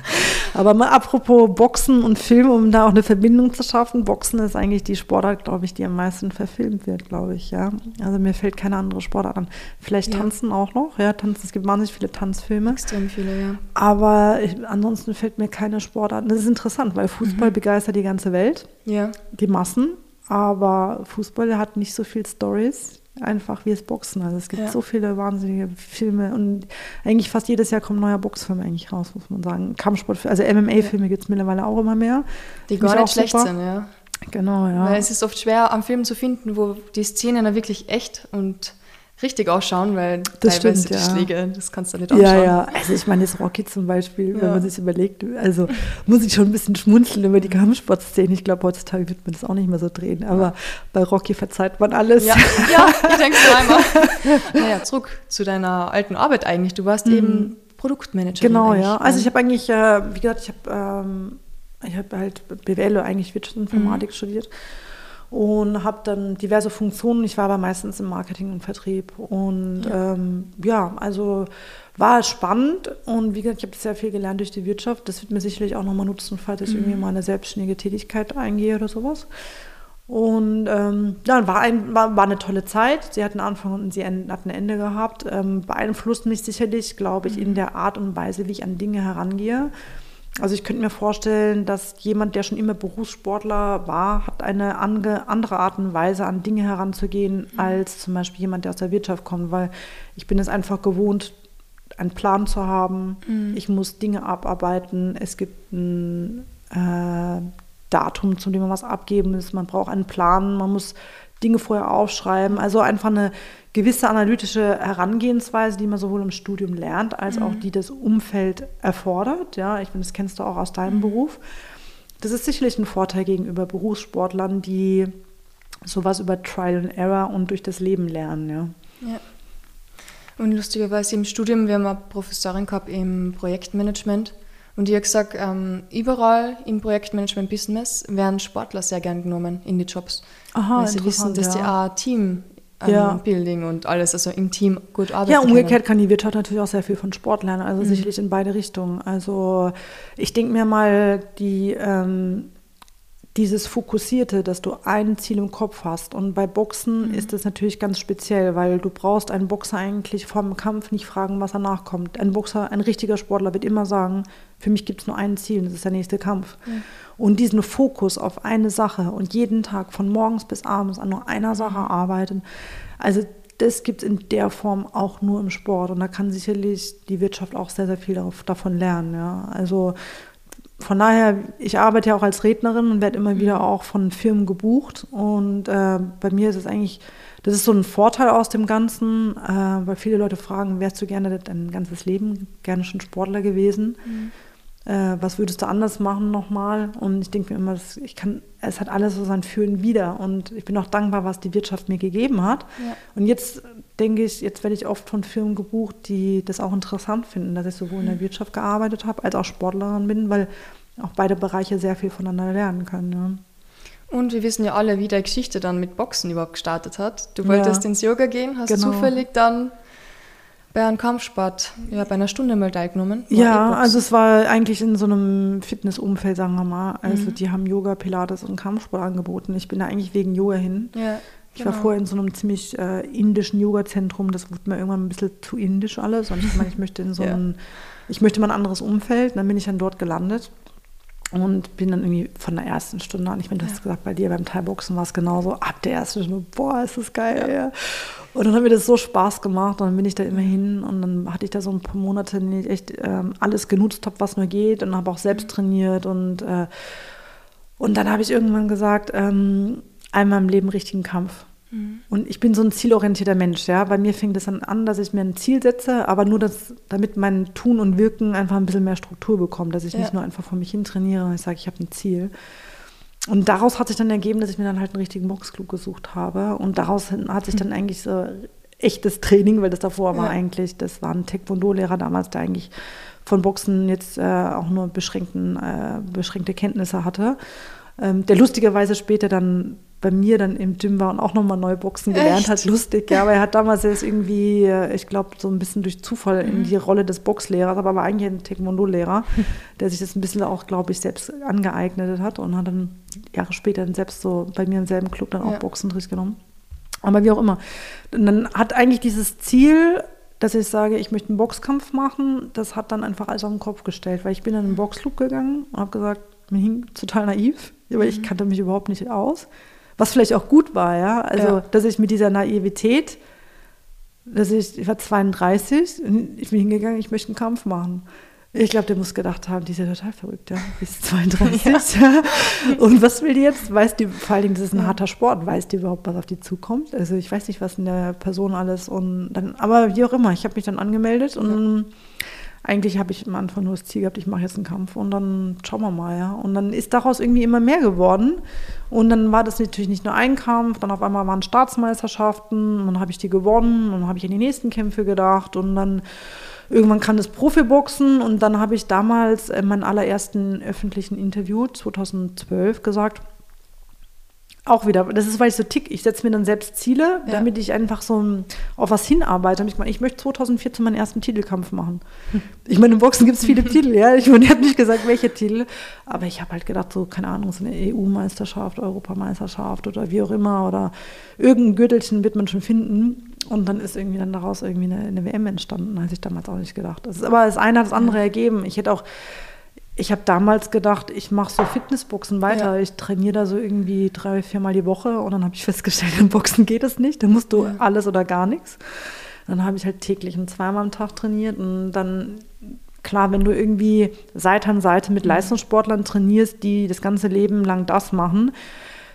S2: Aber mal apropos Boxen und Film, um da auch eine Verbindung zu schaffen. Boxen ist eigentlich die Sportart, glaube ich, die am meisten verfilmt wird, glaube ich, ja. Also mir fällt keine andere Sportart an. Vielleicht ja. Tanzen auch noch, ja, Tanzen, es gibt wahnsinnig viele Tanzfilme.
S1: Extrem viele, ja.
S2: Aber ich, ansonsten fällt mir keine Sportart. Das ist interessant, weil Fußball mhm. begeistert die ganze Welt.
S1: Ja.
S2: Die Massen. Aber Fußball hat nicht so viel Stories, einfach wie es Boxen. Also es gibt ja. so viele wahnsinnige Filme und eigentlich fast jedes Jahr kommt ein neuer Boxfilm eigentlich raus, muss man sagen. Kampfsport, also MMA-Filme ja. gibt es mittlerweile auch immer mehr.
S1: Die gar nicht schlecht super. sind, ja.
S2: Genau, ja.
S1: Weil es ist oft schwer, am Film zu finden, wo die Szenen dann wirklich echt und richtig ausschauen, weil
S2: das teilweise stimmt,
S1: die
S2: ja.
S1: Schläge, das kannst du nicht anschauen.
S2: Ja, ja, also ich meine, das Rocky zum Beispiel, ja. wenn man sich überlegt, also muss ich schon ein bisschen schmunzeln über die Kampfsportszene. Ich glaube, heutzutage wird man das auch nicht mehr so drehen, aber ja. bei Rocky verzeiht man alles.
S1: Ja, ja [laughs] ich denke so einmal. naja, zurück zu deiner alten Arbeit eigentlich. Du warst mhm. eben Produktmanagerin.
S2: Genau, ja. Also ich habe eigentlich, äh, wie gesagt, ich habe ähm, ich hab halt BWL, eigentlich Wirtschaftsinformatik mhm. studiert und habe dann diverse Funktionen. Ich war aber meistens im Marketing und Vertrieb und ja, ähm, ja also war spannend und wie gesagt, ich habe sehr viel gelernt durch die Wirtschaft. Das wird mir sicherlich auch nochmal nutzen, falls ich mhm. irgendwie mal eine selbstständige Tätigkeit eingehe oder sowas. Und ähm, ja, war, ein, war, war, eine tolle Zeit. Sie hatten Anfang und sie hat ein Ende gehabt. Ähm, beeinflusst mich sicherlich, glaube ich, mhm. in der Art und Weise, wie ich an Dinge herangehe. Also ich könnte mir vorstellen, dass jemand, der schon immer Berufssportler war, hat eine andere Art und Weise, an Dinge heranzugehen, mhm. als zum Beispiel jemand, der aus der Wirtschaft kommt, weil ich bin es einfach gewohnt, einen Plan zu haben. Mhm. Ich muss Dinge abarbeiten. Es gibt ein äh, Datum, zu dem man was abgeben muss. Man braucht einen Plan. Man muss Dinge vorher aufschreiben. Also einfach eine gewisse analytische Herangehensweise, die man sowohl im Studium lernt, als mhm. auch die das Umfeld erfordert. Ja, ich meine, das kennst du auch aus deinem mhm. Beruf. Das ist sicherlich ein Vorteil gegenüber Berufssportlern, die sowas über Trial and Error und durch das Leben lernen. Ja. ja.
S1: Und lustigerweise im Studium, wir haben eine Professorin gehabt im Projektmanagement und die hat gesagt, ähm, überall im Projektmanagement-Business werden Sportler sehr gern genommen in die Jobs. Aha, weil sie wissen, dass ja. die auch Team ja. Building und alles, also im Team gut arbeiten.
S2: Ja, umgekehrt kann die Wirtschaft natürlich auch sehr viel von Sport lernen, also mhm. sicherlich in beide Richtungen. Also ich denke mir mal, die ähm, dieses Fokussierte, dass du ein Ziel im Kopf hast. Und bei Boxen mhm. ist das natürlich ganz speziell, weil du brauchst einen Boxer eigentlich vor dem Kampf nicht fragen, was danach kommt. Ein Boxer, ein richtiger Sportler wird immer sagen, für mich gibt es nur ein Ziel, und das ist der nächste Kampf. Mhm. Und diesen Fokus auf eine Sache und jeden Tag von morgens bis abends an nur einer Sache mhm. arbeiten, also das gibt es in der Form auch nur im Sport. Und da kann sicherlich die Wirtschaft auch sehr, sehr viel davon lernen. Ja. Also von daher, ich arbeite ja auch als Rednerin und werde immer wieder mhm. auch von Firmen gebucht. Und äh, bei mir ist es eigentlich, das ist so ein Vorteil aus dem Ganzen, äh, weil viele Leute fragen, wärst du gerne dein ganzes Leben gerne schon Sportler gewesen? Mhm äh, was würdest du anders machen nochmal? Und ich denke mir immer, ich kann, es hat alles so sein Fühlen wieder. Und ich bin auch dankbar, was die Wirtschaft mir gegeben hat. Ja. Und jetzt denke ich, jetzt werde ich oft von Firmen gebucht, die das auch interessant finden, dass ich sowohl in der. Wirtschaft gearbeitet habe, als auch Sportlerin bin, weil auch beide Bereiche sehr viel voneinander lernen können. Ja.
S1: Und wir wissen ja alle, wie die Geschichte dann mit Boxen überhaupt gestartet hat. Du wolltest ja. ins Yoga gehen, hast genau. zufällig dann bei einem Kampfsport, ja, bei einer Stunde mal teilgenommen.
S2: Ja, also es war eigentlich in so einem Fitnessumfeld, sagen wir mal. Also mhm. die haben Yoga, Pilates und Kampfsport angeboten. Ich bin da eigentlich wegen Yoga hin. Ja, ich genau. war vorher in so einem ziemlich äh, indischen Yoga-Zentrum. Das wurde mir irgendwann ein bisschen zu indisch alles. Und ich meine, ich möchte in so [laughs] ja. ein, ich möchte mal ein anderes Umfeld. Dann bin ich dann dort gelandet. Und bin dann irgendwie von der ersten Stunde an, ich meine, du ja. hast gesagt, bei dir beim Thai-Boxen war es genauso, ab der ersten Stunde, boah, ist das geil. Ja. Und dann hat mir das so Spaß gemacht und dann bin ich da immer hin und dann hatte ich da so ein paar Monate, in denen ich echt ähm, alles genutzt habe, was nur geht und habe auch selbst trainiert und, äh, und dann habe ich irgendwann gesagt, ähm, einmal im Leben richtigen Kampf. Mhm. Und ich bin so ein zielorientierter Mensch, ja. Bei mir fängt es dann an, dass ich mir ein Ziel setze, aber nur, dass, damit mein Tun und Wirken einfach ein bisschen mehr Struktur bekommt, dass ich ja. nicht nur einfach vor mich hin trainiere und ich sage, ich habe ein Ziel. Und daraus hat sich dann ergeben, dass ich mir dann halt einen richtigen Boxclub gesucht habe. Und daraus hat sich dann mhm. eigentlich so echtes Training, weil das davor war eigentlich, das war ein Taekwondo-Lehrer damals, der eigentlich von Boxen jetzt äh, auch nur beschränkten, äh, beschränkte Kenntnisse hatte, ähm, der lustigerweise später dann bei mir dann im Gym war und auch nochmal neu Boxen gelernt Echt? hat. Lustig, ja, aber er hat damals erst irgendwie, äh, ich glaube, so ein bisschen durch Zufall in mhm. die Rolle des Boxlehrers, aber war eigentlich ein Taekwondo-Lehrer, [laughs] der sich das ein bisschen auch, glaube ich, selbst angeeignet hat und hat dann Jahre später dann selbst so bei mir im selben Club dann auch ja. Boxenunterricht genommen. Aber wie auch immer. Und dann hat eigentlich dieses Ziel, dass ich sage, ich möchte einen Boxkampf machen, das hat dann einfach alles auf den Kopf gestellt, weil ich bin dann in den Boxclub gegangen und habe gesagt, mir hing total naiv, weil ich mhm. kannte mich überhaupt nicht aus. Was vielleicht auch gut war, ja. Also, ja. dass ich mit dieser Naivität, dass ich, ich war 32, ich bin hingegangen, ich möchte einen Kampf machen. Ich glaube, der muss gedacht haben, die ist ja total verrückt, ja. Die ist [laughs] 32. Ja. Und was will die jetzt? Weiß die, vor allen Dingen, das ist ein ja. harter Sport, weiß die überhaupt, was auf die zukommt? Also ich weiß nicht, was in der Person alles und dann, aber wie auch immer, ich habe mich dann angemeldet und ja eigentlich habe ich am Anfang nur das Ziel gehabt, ich mache jetzt einen Kampf und dann schauen wir mal, ja. Und dann ist daraus irgendwie immer mehr geworden. Und dann war das natürlich nicht nur ein Kampf, dann auf einmal waren Staatsmeisterschaften, und dann habe ich die gewonnen, und dann habe ich an die nächsten Kämpfe gedacht und dann irgendwann kam das Profiboxen und dann habe ich damals in meinem allerersten öffentlichen Interview 2012 gesagt, auch wieder, das ist, weil ich so tick, ich setze mir dann selbst Ziele, ja. damit ich einfach so auf was hinarbeite. Ich, meine, ich möchte 2014 meinen ersten Titelkampf machen. Ich meine, im Boxen gibt es viele Titel, ja. Ich meine, ich habe nicht gesagt, welche Titel, aber ich habe halt gedacht, so, keine Ahnung, so eine EU-Meisterschaft, Europameisterschaft oder wie auch immer oder irgendein Gürtelchen wird man schon finden. Und dann ist irgendwie dann daraus irgendwie eine, eine WM entstanden, hätte ich damals auch nicht gedacht. Das ist, aber das eine hat das andere ergeben. Ich hätte auch ich habe damals gedacht, ich mache so Fitnessboxen weiter. Ja. Ich trainiere da so irgendwie drei, viermal die Woche und dann habe ich [laughs] festgestellt, im Boxen geht es nicht. Da musst du ja. alles oder gar nichts. Dann habe ich halt täglich und zweimal am Tag trainiert und dann klar, wenn du irgendwie Seite an Seite mit mhm. Leistungssportlern trainierst, die das ganze Leben lang das machen,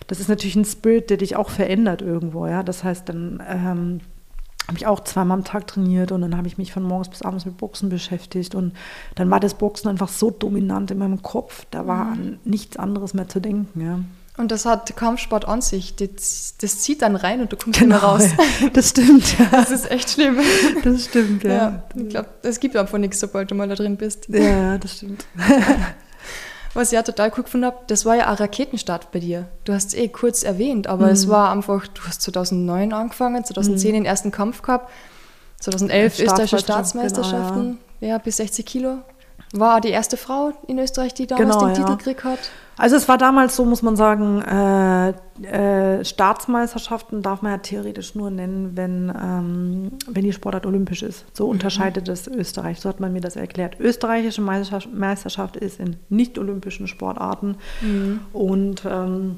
S2: das ist natürlich ein Spirit, der dich auch verändert irgendwo, ja. Das heißt, dann ähm, habe ich auch zweimal am Tag trainiert und dann habe ich mich von morgens bis abends mit Boxen beschäftigt und dann war das Boxen einfach so dominant in meinem Kopf, da war mhm. nichts anderes mehr zu denken, ja.
S1: Und das hat Kampfsport an sich. Das, das zieht dann rein und du kommst genau, mehr
S2: raus. [laughs] Das stimmt, ja.
S1: Das ist echt schlimm.
S2: Das stimmt, ja. ja
S1: ich glaube, es gibt einfach nichts, sobald du mal da drin bist.
S2: Ja, das stimmt. [laughs]
S1: Was ich ja total cool gefunden habe, das war ja ein Raketenstart bei dir. Du hast es eh kurz erwähnt, aber mhm. es war einfach, du hast 2009 angefangen, 2010 mhm. den ersten Kampf gehabt, 2011 österreichische Staatsmeisterschaften, genau, ja. ja. bis 60 Kilo. War die erste Frau in Österreich, die damals genau, den Titel gekriegt hat.
S2: Also es war damals so, muss man sagen, äh, äh, Staatsmeisterschaften darf man ja theoretisch nur nennen, wenn, ähm, wenn die Sportart olympisch ist. So mhm. unterscheidet es Österreich. So hat man mir das erklärt. Österreichische Meisterschaft, Meisterschaft ist in nicht-olympischen Sportarten mhm. und ähm,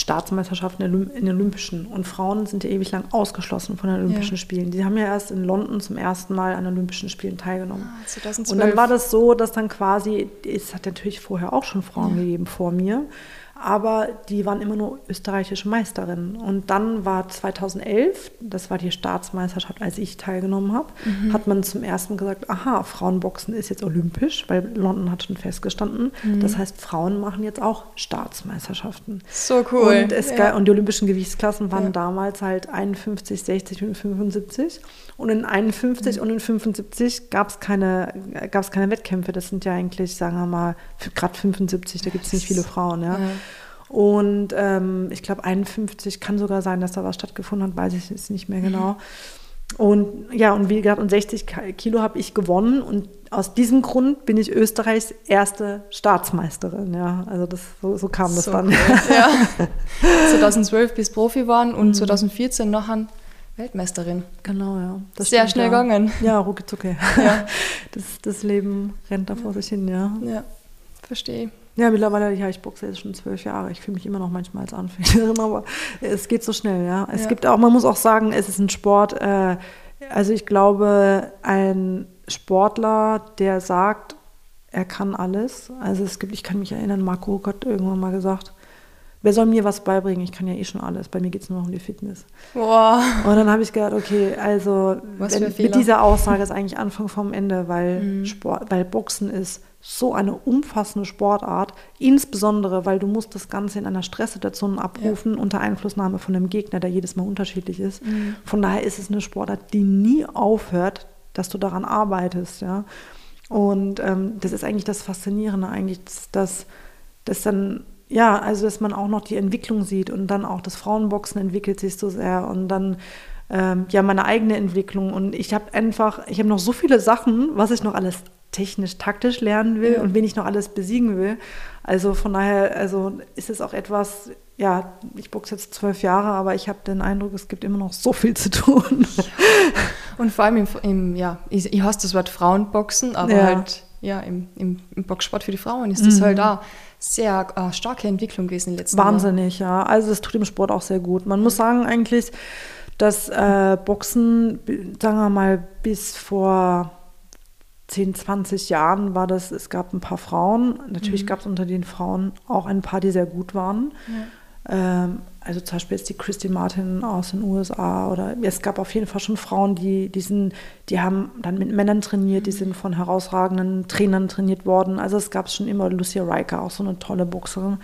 S2: Staatsmeisterschaften in den Olympischen. Und Frauen sind ja ewig lang ausgeschlossen von den Olympischen ja. Spielen. Die haben ja erst in London zum ersten Mal an Olympischen Spielen teilgenommen. Ah, 2012. Und dann war das so, dass dann quasi, es hat natürlich vorher auch schon Frauen ja. gegeben vor mir, aber die waren immer nur österreichische Meisterinnen. Und dann war 2011, das war die Staatsmeisterschaft, als ich teilgenommen habe, mhm. hat man zum ersten gesagt, aha, Frauenboxen ist jetzt olympisch, weil London hat schon festgestanden. Mhm. Das heißt, Frauen machen jetzt auch Staatsmeisterschaften.
S1: So cool.
S2: Und, es, ja. und die olympischen Gewichtsklassen waren ja. damals halt 51, 60 und 75. Und in 51 mhm. und in 75 gab es keine, gab's keine Wettkämpfe. Das sind ja eigentlich, sagen wir mal, gerade 75, da gibt es nicht viele Frauen. Ja. ja. Und ähm, ich glaube, 51 kann sogar sein, dass da was stattgefunden hat, weiß ich jetzt nicht mehr genau. Mhm. Und ja, und wie gesagt, und 60 Kilo habe ich gewonnen und aus diesem Grund bin ich Österreichs erste Staatsmeisterin. Ja, also das, so, so kam das so dann. Cool. Ja. [laughs]
S1: 2012 bis Profi waren und mhm. 2014 nachher Weltmeisterin.
S2: Genau, ja.
S1: Das Sehr schnell ja. gegangen.
S2: Ja, rucki Ja. [laughs] Das, das Leben rennt da vor sich hin, ja.
S1: Ja, verstehe.
S2: Ja, mittlerweile, ja, ich boxe jetzt schon zwölf Jahre. Ich fühle mich immer noch manchmal als Anfängerin, [laughs] aber es geht so schnell, ja. Es ja. gibt auch, man muss auch sagen, es ist ein Sport. Äh, also ich glaube, ein Sportler, der sagt, er kann alles. Also es gibt, ich kann mich erinnern, Marco hat irgendwann mal gesagt, wer soll mir was beibringen? Ich kann ja eh schon alles. Bei mir geht es nur noch um die Fitness.
S1: Boah.
S2: Und dann habe ich gedacht, okay, also wenn, mit dieser Aussage ist eigentlich Anfang vom Ende, weil, mhm. Sport, weil Boxen ist so eine umfassende Sportart, insbesondere weil du musst das Ganze in einer Stresssituation abrufen ja. unter Einflussnahme von einem Gegner, der jedes Mal unterschiedlich ist. Mhm. Von daher ist es eine Sportart, die nie aufhört, dass du daran arbeitest, ja. Und ähm, das ist eigentlich das Faszinierende, eigentlich, dass, dass, dass dann ja, also dass man auch noch die Entwicklung sieht und dann auch das Frauenboxen entwickelt sich so sehr und dann ähm, ja meine eigene Entwicklung und ich habe einfach, ich habe noch so viele Sachen, was ich noch alles technisch, taktisch lernen will ja. und wen ich noch alles besiegen will. Also von daher, also ist es auch etwas, ja, ich boxe jetzt zwölf Jahre, aber ich habe den Eindruck, es gibt immer noch so viel zu tun.
S1: Und vor allem im, im ja, ich, ich hasse das Wort Frauenboxen, aber ja. halt ja, im, im, im Boxsport für die Frauen ist das mhm. halt da sehr äh, starke Entwicklung gewesen in den letzten
S2: Wahnsinnig, Jahren. ja. Also es tut dem Sport auch sehr gut. Man muss sagen eigentlich, dass äh, Boxen, sagen wir mal, bis vor 10, 20 Jahren war das, es gab ein paar Frauen. Natürlich mhm. gab es unter den Frauen auch ein paar, die sehr gut waren. Ja. Ähm, also zum Beispiel jetzt die Christy Martin aus den USA oder es gab auf jeden Fall schon Frauen, die, die, sind, die haben dann mit Männern trainiert, die mhm. sind von herausragenden Trainern trainiert worden. Also es gab schon immer Lucia Riker, auch so eine tolle Boxerin.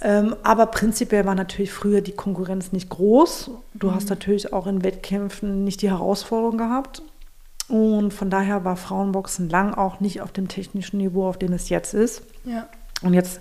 S2: Ähm, aber prinzipiell war natürlich früher die Konkurrenz nicht groß. Du mhm. hast natürlich auch in Wettkämpfen nicht die Herausforderung gehabt. Und von daher war Frauenboxen lang auch nicht auf dem technischen Niveau, auf dem es jetzt ist.
S1: Ja.
S2: Und jetzt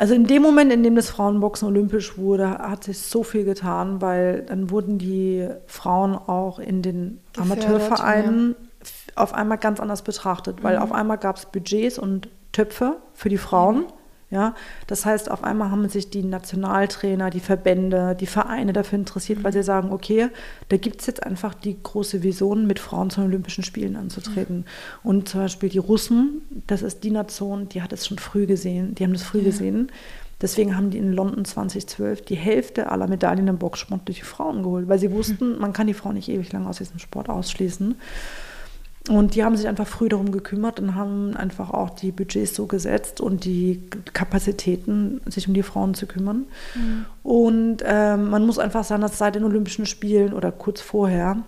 S2: also in dem Moment, in dem das Frauenboxen olympisch wurde, hat sich so viel getan, weil dann wurden die Frauen auch in den Gefährdet, Amateurvereinen ja. auf einmal ganz anders betrachtet, weil mhm. auf einmal gab es Budgets und Töpfe für die Frauen, Ja, das heißt, auf einmal haben sich die Nationaltrainer, die Verbände, die Vereine dafür interessiert, mhm. weil sie sagen, okay, da gibt es jetzt einfach die große Vision, mit Frauen zu den Olympischen Spielen anzutreten. Mhm. Und zum Beispiel die Russen, das ist die Nation, die hat es schon früh gesehen, die haben das früh ja. gesehen. Deswegen haben die in London 2012 die Hälfte aller Medaillen im Boxsport durch die Frauen geholt, weil sie wussten, man kann die Frauen nicht ewig lang aus diesem Sport ausschließen. Und die haben sich einfach früh darum gekümmert und haben einfach auch die Budgets so gesetzt und die Kapazitäten, sich um die Frauen zu kümmern. Mhm. Und ähm, man muss einfach sagen, dass seit den Olympischen Spielen oder kurz vorher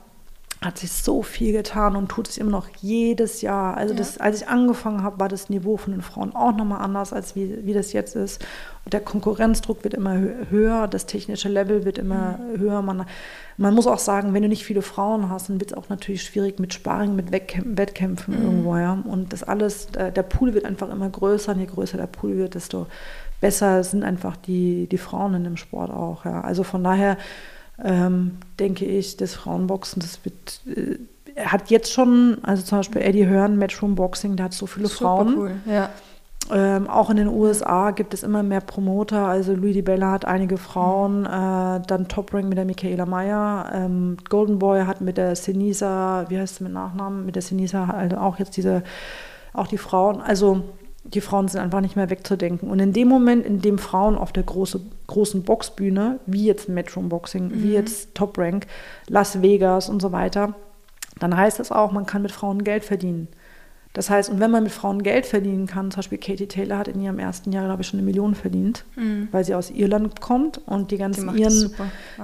S2: hat sich so viel getan und tut es immer noch jedes Jahr. Also ja. das, als ich angefangen habe, war das Niveau von den Frauen auch nochmal anders, als wie, wie das jetzt ist. Und der Konkurrenzdruck wird immer höher, das technische Level wird immer mhm. höher. Man, man muss auch sagen, wenn du nicht viele Frauen hast, dann wird es auch natürlich schwierig mit Sparring, mit Wettkämpfen, Wettkämpfen mhm. irgendwo. Ja. Und das alles, äh, der Pool wird einfach immer größer und je größer der Pool wird, desto besser sind einfach die, die Frauen in dem Sport auch. Ja. Also von daher ähm, denke ich, das Frauenboxen, das wird, äh, hat jetzt schon, also zum Beispiel Eddie Hearn, Matchroom Boxing, der hat so viele Super Frauen. Cool, ja. Ähm, auch in den USA gibt es immer mehr Promoter. Also Louis Di Bella hat einige Frauen, mhm. äh, dann Top Rank mit der Michaela Meyer. Ähm, Golden Boy hat mit der Senisa, wie heißt sie mit Nachnamen? Mit der Senisa also auch jetzt diese, auch die Frauen. Also die Frauen sind einfach nicht mehr wegzudenken. Und in dem Moment, in dem Frauen auf der große, großen Boxbühne, wie jetzt Metro Boxing, mhm. wie jetzt Top Rank, Las Vegas und so weiter, dann heißt das auch, man kann mit Frauen Geld verdienen. Das heißt, und wenn man mit Frauen Geld verdienen kann, zum Beispiel Katie Taylor hat in ihrem ersten Jahr, glaube ich, schon eine Million verdient, mhm. weil sie aus Irland kommt und die ganzen die Iren,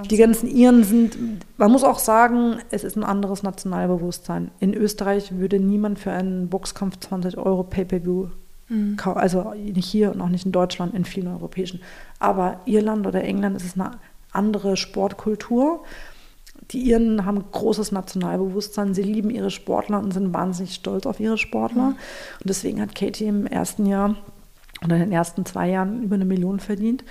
S2: die ganzen Iren sind, man muss auch sagen, es ist ein anderes Nationalbewusstsein. In Österreich würde niemand für einen Boxkampf 20 Euro Pay-Per-View Mhm. Also nicht hier und auch nicht in Deutschland, in vielen europäischen. Aber Irland oder England ist es eine andere Sportkultur. Die Iren haben großes Nationalbewusstsein, sie lieben ihre Sportler und sind wahnsinnig stolz auf ihre Sportler. Mhm. Und deswegen hat Katie im ersten Jahr oder in den ersten zwei Jahren über eine Million verdient.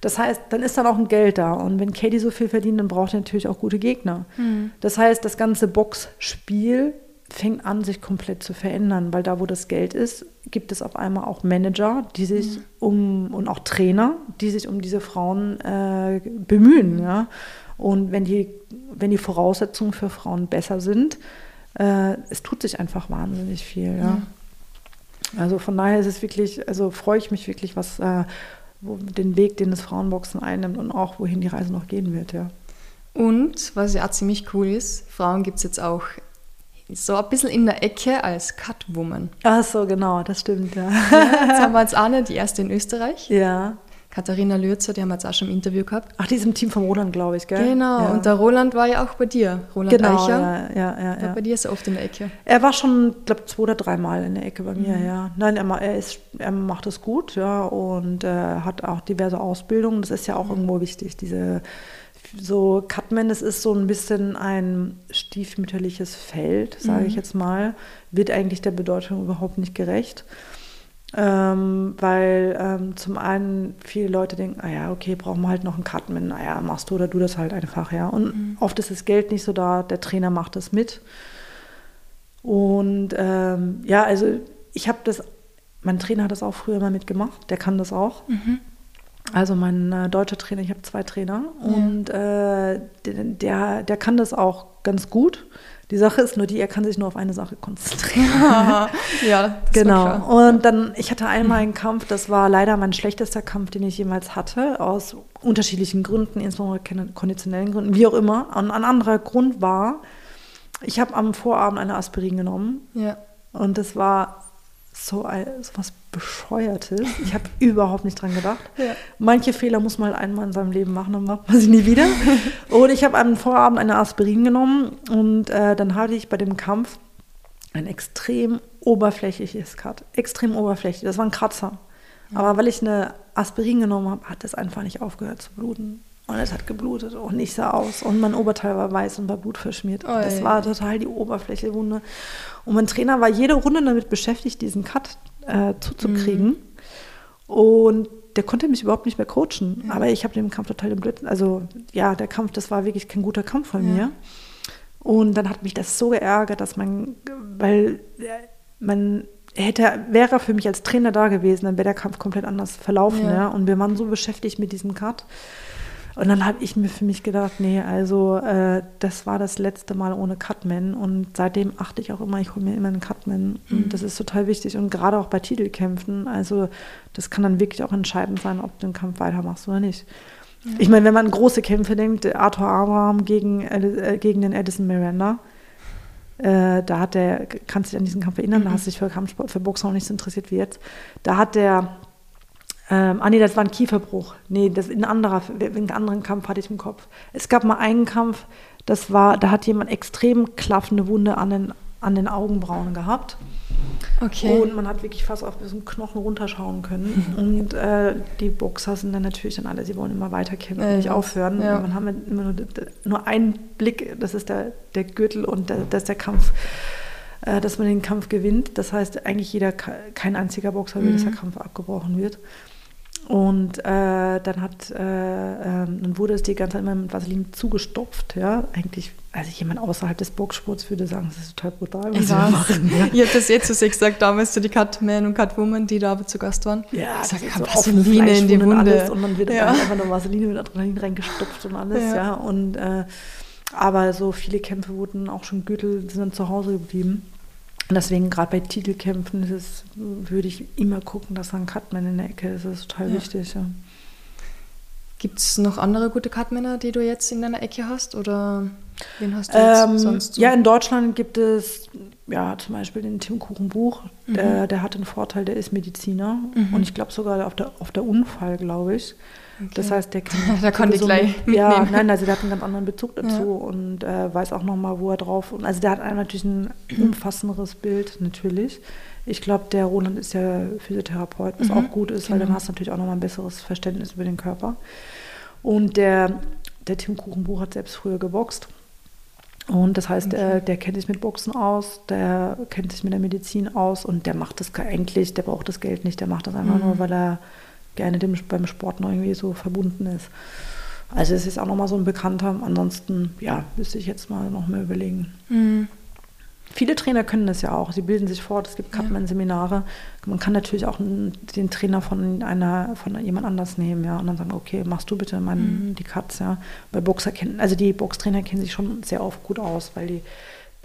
S2: Das heißt, dann ist dann auch ein Geld da. Und wenn Katie so viel verdient, dann braucht er natürlich auch gute Gegner. Mhm. Das heißt, das ganze Boxspiel fängt an, sich komplett zu verändern, weil da, wo das Geld ist, gibt es auf einmal auch Manager, die sich mhm. um und auch Trainer, die sich um diese Frauen äh, bemühen. Ja? Und wenn die, wenn die Voraussetzungen für Frauen besser sind, äh, es tut sich einfach wahnsinnig viel. Ja? ja? Also von daher ist es wirklich, also freue ich mich wirklich, was äh, den Weg, den das Frauenboxen einnimmt und auch wohin die Reise noch gehen wird. Ja.
S1: Und was ja ziemlich cool ist, Frauen gibt es jetzt auch so ein bisschen in der Ecke als Cutwoman.
S2: Ach so, genau, das stimmt, ja.
S1: ja jetzt haben wir jetzt Anne, die erste in Österreich.
S2: Ja.
S1: Katharina Lürzer, die haben wir jetzt auch schon im Interview gehabt.
S2: Ach, die ist im Team von Roland, glaube ich, gell?
S1: Genau,
S2: ja.
S1: und der Roland war ja auch bei dir, Roland
S2: genau,
S1: Eicher.
S2: Ja, ja, ja,
S1: ja. Bei dir ist er oft in der Ecke.
S2: Er war schon, glaube ich, zwei oder dreimal in der Ecke bei mir, mhm. ja. Nein, er, er, ist, er macht es gut, ja, und äh, hat auch diverse Ausbildungen. Das ist ja auch mhm. irgendwo wichtig, diese so Cutman, das ist so ein bisschen ein stiefmütterliches Feld, sage mhm. ich jetzt mal, wird eigentlich der Bedeutung überhaupt nicht gerecht. Ähm, weil ähm, zum einen viele Leute denken, ah ja, okay, brauchen wir halt noch einen Cutman, naja, machst du oder du das halt einfach, ja. Und mhm. oft ist das Geld nicht so da, der Trainer macht das mit. Und ähm, ja, also ich habe das, mein Trainer hat das auch früher mal mitgemacht, der kann das auch. Mhm. Also mein äh, deutscher Trainer, ich habe zwei Trainer und äh, der, der kann das auch ganz gut. Die Sache ist nur die, er kann sich nur auf eine Sache konzentrieren. [laughs]
S1: ja,
S2: genau. Und dann, ich hatte einmal einen Kampf, das war leider mein schlechtester Kampf, den ich jemals hatte, aus unterschiedlichen Gründen, insbesondere konditionellen Gründen, wie auch immer. Und ein anderer Grund war, ich habe am Vorabend eine Aspirin genommen.
S1: Ja.
S2: Und das war so, so was Bescheuertes. Ich habe [laughs] überhaupt nicht dran gedacht. Ja. Manche Fehler muss man halt einmal in seinem Leben machen, dann macht man sie nie wieder. [laughs] und ich habe am Vorabend eine Aspirin genommen und äh, dann hatte ich bei dem Kampf ein extrem oberflächliches Cut. Extrem oberflächlich. Das war ein Kratzer. Ja. Aber weil ich eine Aspirin genommen habe, hat es einfach nicht aufgehört zu bluten. Und es hat geblutet und ich sah aus. Und mein Oberteil war weiß und war blutverschmiert. Und das war total die Oberflächewunde. Und mein Trainer war jede Runde damit beschäftigt, diesen Cut äh, zuzukriegen. Mhm. Und der konnte mich überhaupt nicht mehr coachen. Ja. Aber ich habe den Kampf total im Blödsinn. Also ja, der Kampf, das war wirklich kein guter Kampf von ja. mir. Und dann hat mich das so geärgert, dass man, weil man hätte, wäre für mich als Trainer da gewesen, dann wäre der Kampf komplett anders verlaufen. Ja. ja. Und wir waren so beschäftigt mit diesem Cut. Und dann habe ich mir für mich gedacht, nee, also äh, das war das letzte Mal ohne Cutman und seitdem achte ich auch immer, ich hole mir immer einen Cutman mhm. und das ist total wichtig und gerade auch bei Titelkämpfen, also das kann dann wirklich auch entscheidend sein, ob du den Kampf weitermachst oder nicht. Ja. Ich meine, wenn man an große Kämpfe denkt, Arthur Abraham gegen, äh, gegen den Edison Miranda, äh, da hat der, kannst du dich an diesen Kampf erinnern, mhm. da hast du dich für Kampfsport, für Boxen auch nicht so interessiert wie jetzt. Da hat der ähm, ah nee, das war ein Kieferbruch. Nee, das ein anderer, einen anderen Kampf hatte ich im Kopf. Es gab mal einen Kampf, das war, da hat jemand extrem klaffende Wunde an den, an den Augenbrauen gehabt. Okay. Und man hat wirklich fast auf diesen Knochen runterschauen können. Mhm. Und äh, die Boxer sind dann natürlich dann alle, sie wollen immer weiter kämpfen, äh, nicht aufhören. Ja. Man hat immer nur, nur einen Blick, das ist der, der Gürtel und der, das ist der Kampf äh, dass man den Kampf gewinnt. Das heißt, eigentlich jeder, kein einziger Boxer will, mhm. dass der Kampf abgebrochen wird. Und äh, dann hat, äh, äh, dann wurde es die ganze Zeit immer mit Vaseline zugestopft, ja. Eigentlich, also jemand außerhalb des Boxsports würde sagen, das ist total brutal, was
S1: wir machen. Ja. Ich habe das jetzt so gesagt, damals zu die Catman und Catwoman, die da zu Gast waren.
S2: Ja, ich sag, so Vaseline in die Wunde. Und, alles, und dann wird ja. einfach nur Vaseline mit Adrenalin reingestopft und alles, ja. ja. Und, äh, aber so viele Kämpfe wurden auch schon Gürtel, sind dann zu Hause geblieben. Und deswegen gerade bei Titelkämpfen ist es, würde ich immer gucken, dass da ein Cutman in der Ecke ist. Das ist total ja. wichtig. Ja.
S1: Gibt es noch andere gute Cutmänner, die du jetzt in deiner Ecke hast? Oder wen hast du jetzt ähm, sonst?
S2: So? Ja, in Deutschland gibt es ja zum Beispiel den Tim Kuchenbuch. Mhm. Der, der, hat den Vorteil, der ist Mediziner. Mhm. Und ich glaube sogar auf der, auf der Unfall, glaube ich. Okay. Das heißt, der [laughs] kann.
S1: da konnte ich gleich.
S2: Mit, ja, nein, also der hat einen ganz anderen Bezug dazu ja. und äh, weiß auch nochmal, wo er drauf. Und also der hat natürlich ein [clears throat] umfassenderes Bild, natürlich. Ich glaube, der Roland ist ja Physiotherapeut, was mhm. auch gut ist, weil dann genau. hast du natürlich auch nochmal ein besseres Verständnis über den Körper. Und der, der Tim Kuchenbuch hat selbst früher geboxt. Und das heißt, okay. äh, der kennt sich mit Boxen aus, der kennt sich mit der Medizin aus und der macht das eigentlich, der braucht das Geld nicht, der macht das einfach mhm. nur, weil er gerne dem, beim Sport noch irgendwie so verbunden ist. Also es ist auch nochmal so ein Bekannter. Ansonsten, ja, müsste ich jetzt mal noch mehr überlegen. Mhm. Viele Trainer können das ja auch. Sie bilden sich fort. Es gibt Cutman-Seminare. Man kann natürlich auch den Trainer von einer, von jemand anders nehmen, ja, und dann sagen, okay, machst du bitte meinen, mhm. die Cuts, ja. Bei Boxer kennen, also die Boxtrainer kennen sich schon sehr oft gut aus, weil die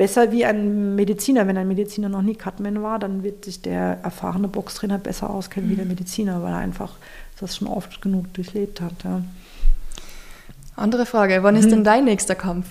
S2: besser wie ein Mediziner. Wenn ein Mediziner noch nie Cutman war, dann wird sich der erfahrene Boxtrainer besser auskennen mhm. wie der mhm. Mediziner, weil er einfach das schon oft genug durchlebt hat. Ja.
S1: Andere Frage, wann ist denn mhm. dein nächster Kampf?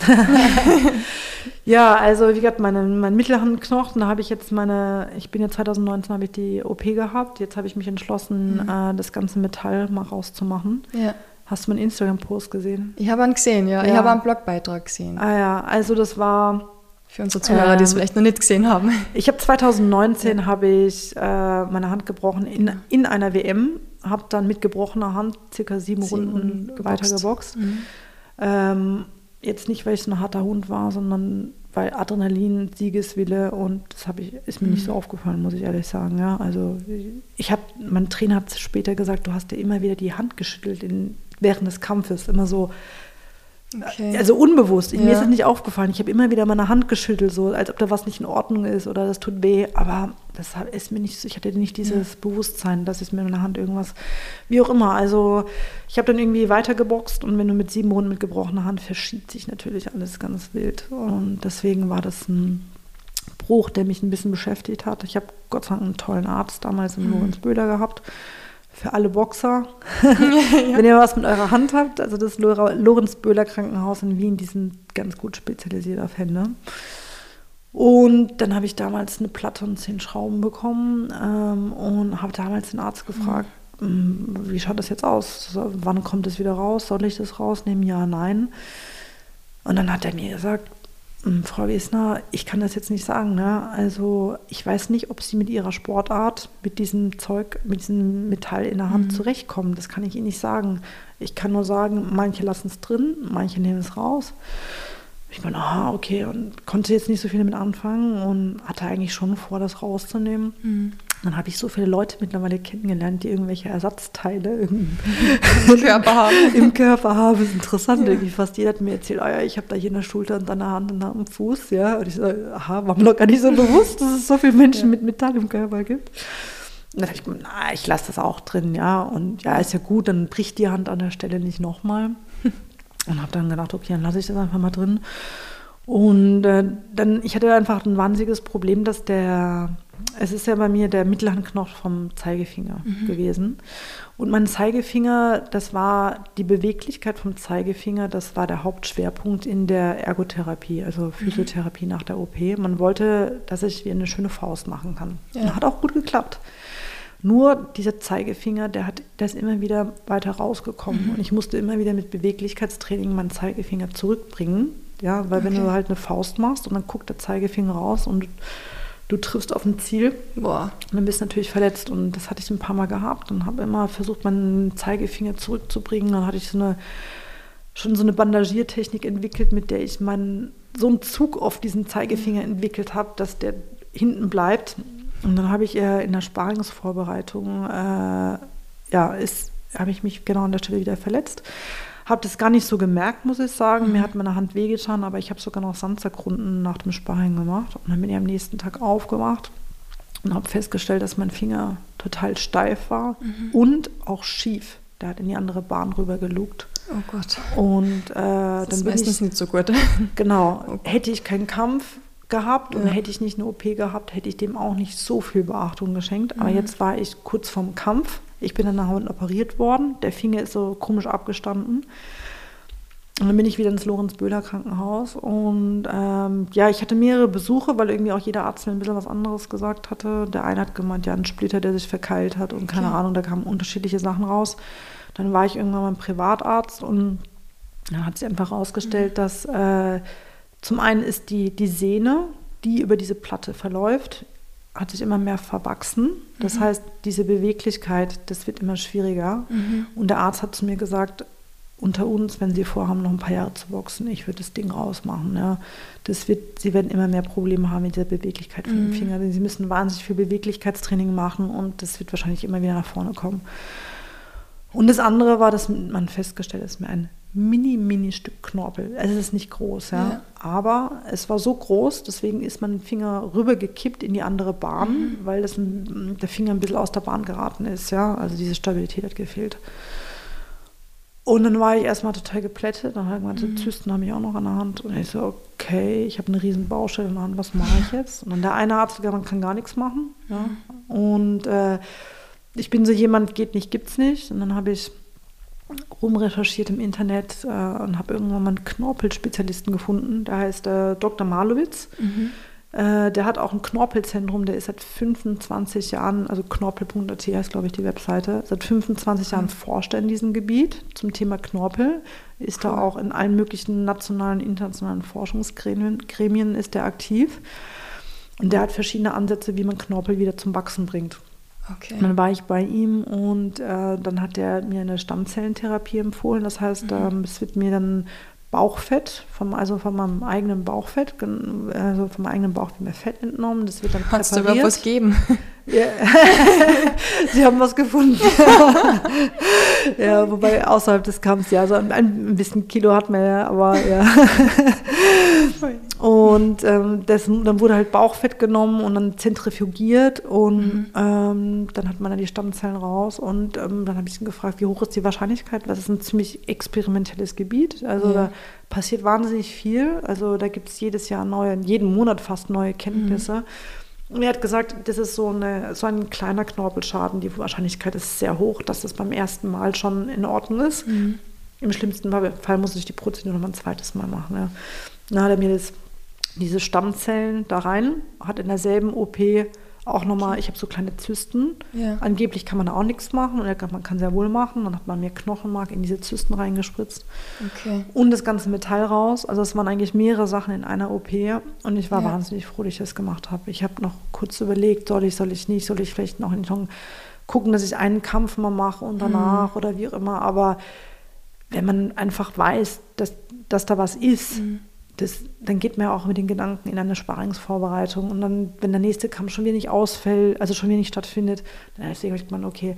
S1: [laughs]
S2: ja, also wie gesagt, meine, mein mittleren Knochen, da habe ich jetzt meine, ich bin ja 2019, habe ich die OP gehabt, jetzt habe ich mich entschlossen, mhm. äh, das ganze Metall mal rauszumachen. Ja. Hast du meinen Instagram-Post gesehen?
S1: Ich habe ihn gesehen, ja. ja. Ich habe einen Blogbeitrag gesehen.
S2: Ah ja, also das war
S1: für unsere Zuhörer, ähm, die es ähm, vielleicht noch nicht gesehen haben.
S2: Ich habe 2019 ja. habe ich äh, meine Hand gebrochen in, in einer WM, habe dann mit gebrochener Hand circa sieben, sieben Runden weiter geboxt. Mhm. Ähm, jetzt nicht, weil ich so ein harter Hund war, sondern weil Adrenalin, Siegeswille und das ich, ist mir mhm. nicht so aufgefallen, muss ich ehrlich sagen. Ja, also ich habe, mein Trainer hat später gesagt, du hast dir immer wieder die Hand geschüttelt in, während des Kampfes, immer so Okay. Also unbewusst. Ja. Mir ist es nicht aufgefallen. Ich habe immer wieder meine Hand geschüttelt, so als ob da was nicht in Ordnung ist oder das tut weh. Aber das ist mir nicht, ich hatte nicht dieses ja. Bewusstsein, dass es mir in der Hand irgendwas, wie auch immer. Also ich habe dann irgendwie weitergeboxt und wenn du mit sieben Runden mit gebrochener Hand verschiebt sich natürlich alles ganz wild. Und deswegen war das ein Bruch, der mich ein bisschen beschäftigt hat. Ich habe Gott sei Dank einen tollen Arzt damals im mhm. Lorenz Böder gehabt für alle Boxer. [laughs] [laughs] Wenn ihr was mit eurer Hand habt, also das Lorenz Böhler Krankenhaus in Wien, die sind ganz gut spezialisiert auf Hände. Und dann habe ich damals eine Platte und zehn Schrauben bekommen ähm, und habe damals den Arzt gefragt, mhm. wie schaut das jetzt aus? Wann kommt es wieder raus? Soll ich das rausnehmen? Ja, nein. Und dann hat er mir gesagt, Frau Wesner, ich kann das jetzt nicht sagen. Ne? Also ich weiß nicht, ob Sie mit Ihrer Sportart, mit diesem Zeug, mit diesem Metall in der Hand mhm. zurechtkommen. Das kann ich Ihnen nicht sagen. Ich kann nur sagen, manche lassen es drin, manche nehmen es raus. Ich meine, aha, okay, und konnte jetzt nicht so viel damit anfangen und hatte eigentlich schon vor, das rauszunehmen. Mhm. Dann habe ich so viele Leute mittlerweile kennengelernt, die irgendwelche Ersatzteile im,
S1: Körper haben. [laughs]
S2: Im Körper haben. Das ist interessant. Ja. Irgendwie fast jeder hat mir erzählt, oh ja, ich habe da hier eine Schulter und dann eine Hand und am Fuß. Ja. Und ich so, aha, war mir noch gar nicht so bewusst, dass es so viele Menschen ja. mit Metall im Körper gibt. Und dann habe ich gedacht, na, ich lasse das auch drin, ja. Und ja, ist ja gut, dann bricht die Hand an der Stelle nicht nochmal. [laughs] Und habe dann gedacht, okay, dann lasse ich das einfach mal drin. Und äh, dann, ich hatte einfach ein wahnsinniges Problem, dass der, es ist ja bei mir der Mittelhandknochen vom Zeigefinger mhm. gewesen. Und mein Zeigefinger, das war die Beweglichkeit vom Zeigefinger, das war der Hauptschwerpunkt in der Ergotherapie, also mhm. Physiotherapie mhm. nach der OP. Man wollte, dass ich wie eine schöne Faust machen kann. Ja. hat auch gut geklappt. Nur dieser Zeigefinger, der, hat, ist immer wieder weiter rausgekommen. Mhm. Und ich musste immer wieder mit Beweglichkeitstraining meinen Zeigefinger zurückbringen ja, weil okay. wenn du halt eine Faust machst und dann guckt der Zeigefinger raus und du triffst auf ein Ziel, Boah. dann bist du natürlich verletzt. Und das hatte ich ein paar Mal gehabt und habe immer versucht, meinen Zeigefinger zurückzubringen. Dann hatte ich so eine, schon so eine Bandagiertechnik entwickelt, mit der ich meinen, so einen Zug auf diesen Zeigefinger entwickelt habe, dass der hinten bleibt. Und dann habe ich äh, in der Sparingsvorbereitung, äh, ja, habe ich mich genau an der Stelle wieder verletzt. Habe das gar nicht so gemerkt, muss ich sagen. Mhm. Mir hat meine Hand wehgetan, aber ich habe sogar noch Sandsackrunden nach dem Sparring gemacht. Und dann bin ich am nächsten Tag aufgewacht und habe festgestellt, dass mein Finger total steif war mhm. und auch schief. Der hat in die andere Bahn rüber gelugt.
S1: Oh Gott.
S2: Und äh,
S1: das
S2: dann
S1: ist
S2: bin
S1: meistens
S2: ich,
S1: nicht so gut. [laughs]
S2: Genau. Okay. Hätte ich keinen Kampf gehabt ja. und hätte ich nicht eine OP gehabt, hätte ich dem auch nicht so viel Beachtung geschenkt. Mhm. Aber jetzt war ich kurz vorm Kampf ich bin an der Haut operiert worden. Der Finger ist so komisch abgestanden. Und dann bin ich wieder ins Lorenz-Böhler Krankenhaus. Und ähm, ja, ich hatte mehrere Besuche, weil irgendwie auch jeder Arzt mir ein bisschen was anderes gesagt hatte. Der eine hat gemeint, ja, ein Splitter, der sich verkeilt hat und keine okay. Ahnung, da kamen unterschiedliche Sachen raus. Dann war ich irgendwann beim Privatarzt und dann hat sich einfach herausgestellt, mhm. dass äh, zum einen ist die, die Sehne, die über diese Platte verläuft, hat sich immer mehr verwachsen. Das mhm. heißt, diese Beweglichkeit, das wird immer schwieriger. Mhm. Und der Arzt hat zu mir gesagt, unter uns, wenn Sie vorhaben, noch ein paar Jahre zu boxen, ich würde das Ding rausmachen. Ja. Das wird, Sie werden immer mehr Probleme haben mit der Beweglichkeit von mhm. den Fingern. Sie müssen wahnsinnig viel Beweglichkeitstraining machen und das wird wahrscheinlich immer wieder nach vorne kommen. Und das andere war, dass man festgestellt hat, dass mir ein mini, mini Stück Knorpel. Also es ist nicht groß, ja? ja. Aber es war so groß, deswegen ist mein Finger rübergekippt in die andere Bahn, mhm. weil das, der Finger ein bisschen aus der Bahn geraten ist, ja. Also diese Stabilität hat gefehlt. Und dann war ich erstmal total geplättet. Dann habe ich mhm. Zysten habe ich auch noch an der Hand. Und ich so, okay, ich habe eine riesen Baustelle in der Hand, was mache ich jetzt? Und dann der eine Arzt gesagt, man kann gar nichts machen. Ja. Und äh, ich bin so jemand, geht nicht, gibt's nicht. Und dann habe ich rumrecherchiert im Internet äh, und habe irgendwann mal einen Knorpelspezialisten gefunden, der heißt äh, Dr. Malowitz. Mhm. Äh, der hat auch ein Knorpelzentrum, der ist seit 25 Jahren, also knorpel.at heißt, glaube ich, die Webseite, seit 25 Jahren mhm. forscht er in diesem Gebiet zum Thema Knorpel, ist cool. da auch in allen möglichen nationalen, internationalen Forschungsgremien Gremien ist der aktiv. Und der hat verschiedene Ansätze, wie man Knorpel wieder zum Wachsen bringt. Okay. Und dann war ich bei ihm und äh, dann hat er mir eine Stammzellentherapie empfohlen. Das heißt, mhm. ähm, es wird mir dann Bauchfett, vom, also von meinem eigenen Bauchfett, also vom eigenen Bauch wird mir Fett entnommen. Das wird dann
S1: Kannst präpariert. du mir was geben? [laughs]
S2: Ja. [laughs] Sie haben was gefunden. [laughs] ja, wobei außerhalb des Kampfs, ja, so ein, ein bisschen Kilo hat man ja, aber ja. Und ähm, das, dann wurde halt Bauchfett genommen und dann zentrifugiert und mhm. ähm, dann hat man dann die Stammzellen raus und ähm, dann habe ich ihn gefragt, wie hoch ist die Wahrscheinlichkeit? Das ist ein ziemlich experimentelles Gebiet. Also ja. da passiert wahnsinnig viel. Also da gibt es jedes Jahr neue, jeden Monat fast neue Kenntnisse. Mhm. Und er hat gesagt, das ist so, eine, so ein kleiner Knorpelschaden. Die Wahrscheinlichkeit ist sehr hoch, dass das beim ersten Mal schon in Ordnung ist. Mhm. Im schlimmsten Fall muss ich die Prozedur noch mal ein zweites Mal machen. Ja. Dann hat er mir das, diese Stammzellen da rein, hat in derselben OP auch nochmal, ich habe so kleine Zysten. Ja. Angeblich kann man da auch nichts machen und er man kann sehr wohl machen. Dann hat man mir Knochenmark in diese Zysten reingespritzt. Okay. Und das ganze Metall raus. Also es waren eigentlich mehrere Sachen in einer OP und ich war ja. wahnsinnig froh, dass ich das gemacht habe. Ich habe noch kurz überlegt, soll ich, soll ich nicht, soll ich vielleicht noch in den gucken, dass ich einen Kampf mal mache und danach mhm. oder wie auch immer. Aber wenn man einfach weiß, dass, dass da was ist, mhm das, dann geht man ja auch mit den Gedanken in eine Sparingsvorbereitung. Und dann, wenn der nächste Kampf schon wieder nicht ausfällt, also schon wieder nicht stattfindet, dann denkt man, okay,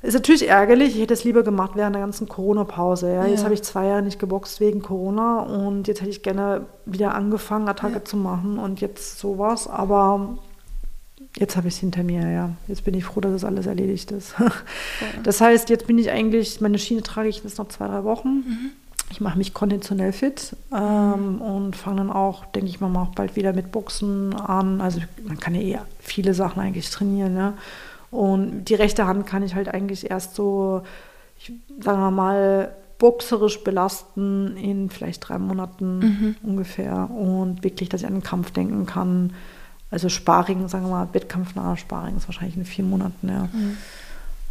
S2: ist natürlich ärgerlich. Ich hätte es lieber gemacht während der ganzen Corona-Pause. Ja. Ja. Jetzt habe ich zwei Jahre nicht geboxt wegen Corona und jetzt hätte ich gerne wieder angefangen, Attacke ja. zu machen und jetzt sowas. Aber jetzt habe ich es hinter mir, ja. Jetzt bin ich froh, dass das alles erledigt ist. [laughs] Das heißt, jetzt bin ich eigentlich, meine Schiene trage ich jetzt noch zwei, drei Wochen. Mhm. Ich mache mich konditionell fit ähm, und fange dann auch, denke ich mal, auch bald wieder mit Boxen an. Also man kann ja eh viele Sachen eigentlich trainieren, ja. Und die rechte Hand kann ich halt eigentlich erst so, ich, sagen wir mal, boxerisch belasten in vielleicht drei Monaten mhm. ungefähr. Und wirklich, dass ich an den Kampf denken kann. Also Sparring, sagen wir mal, wettkampfnaher Sparring ist wahrscheinlich in vier Monaten, ja. Mhm.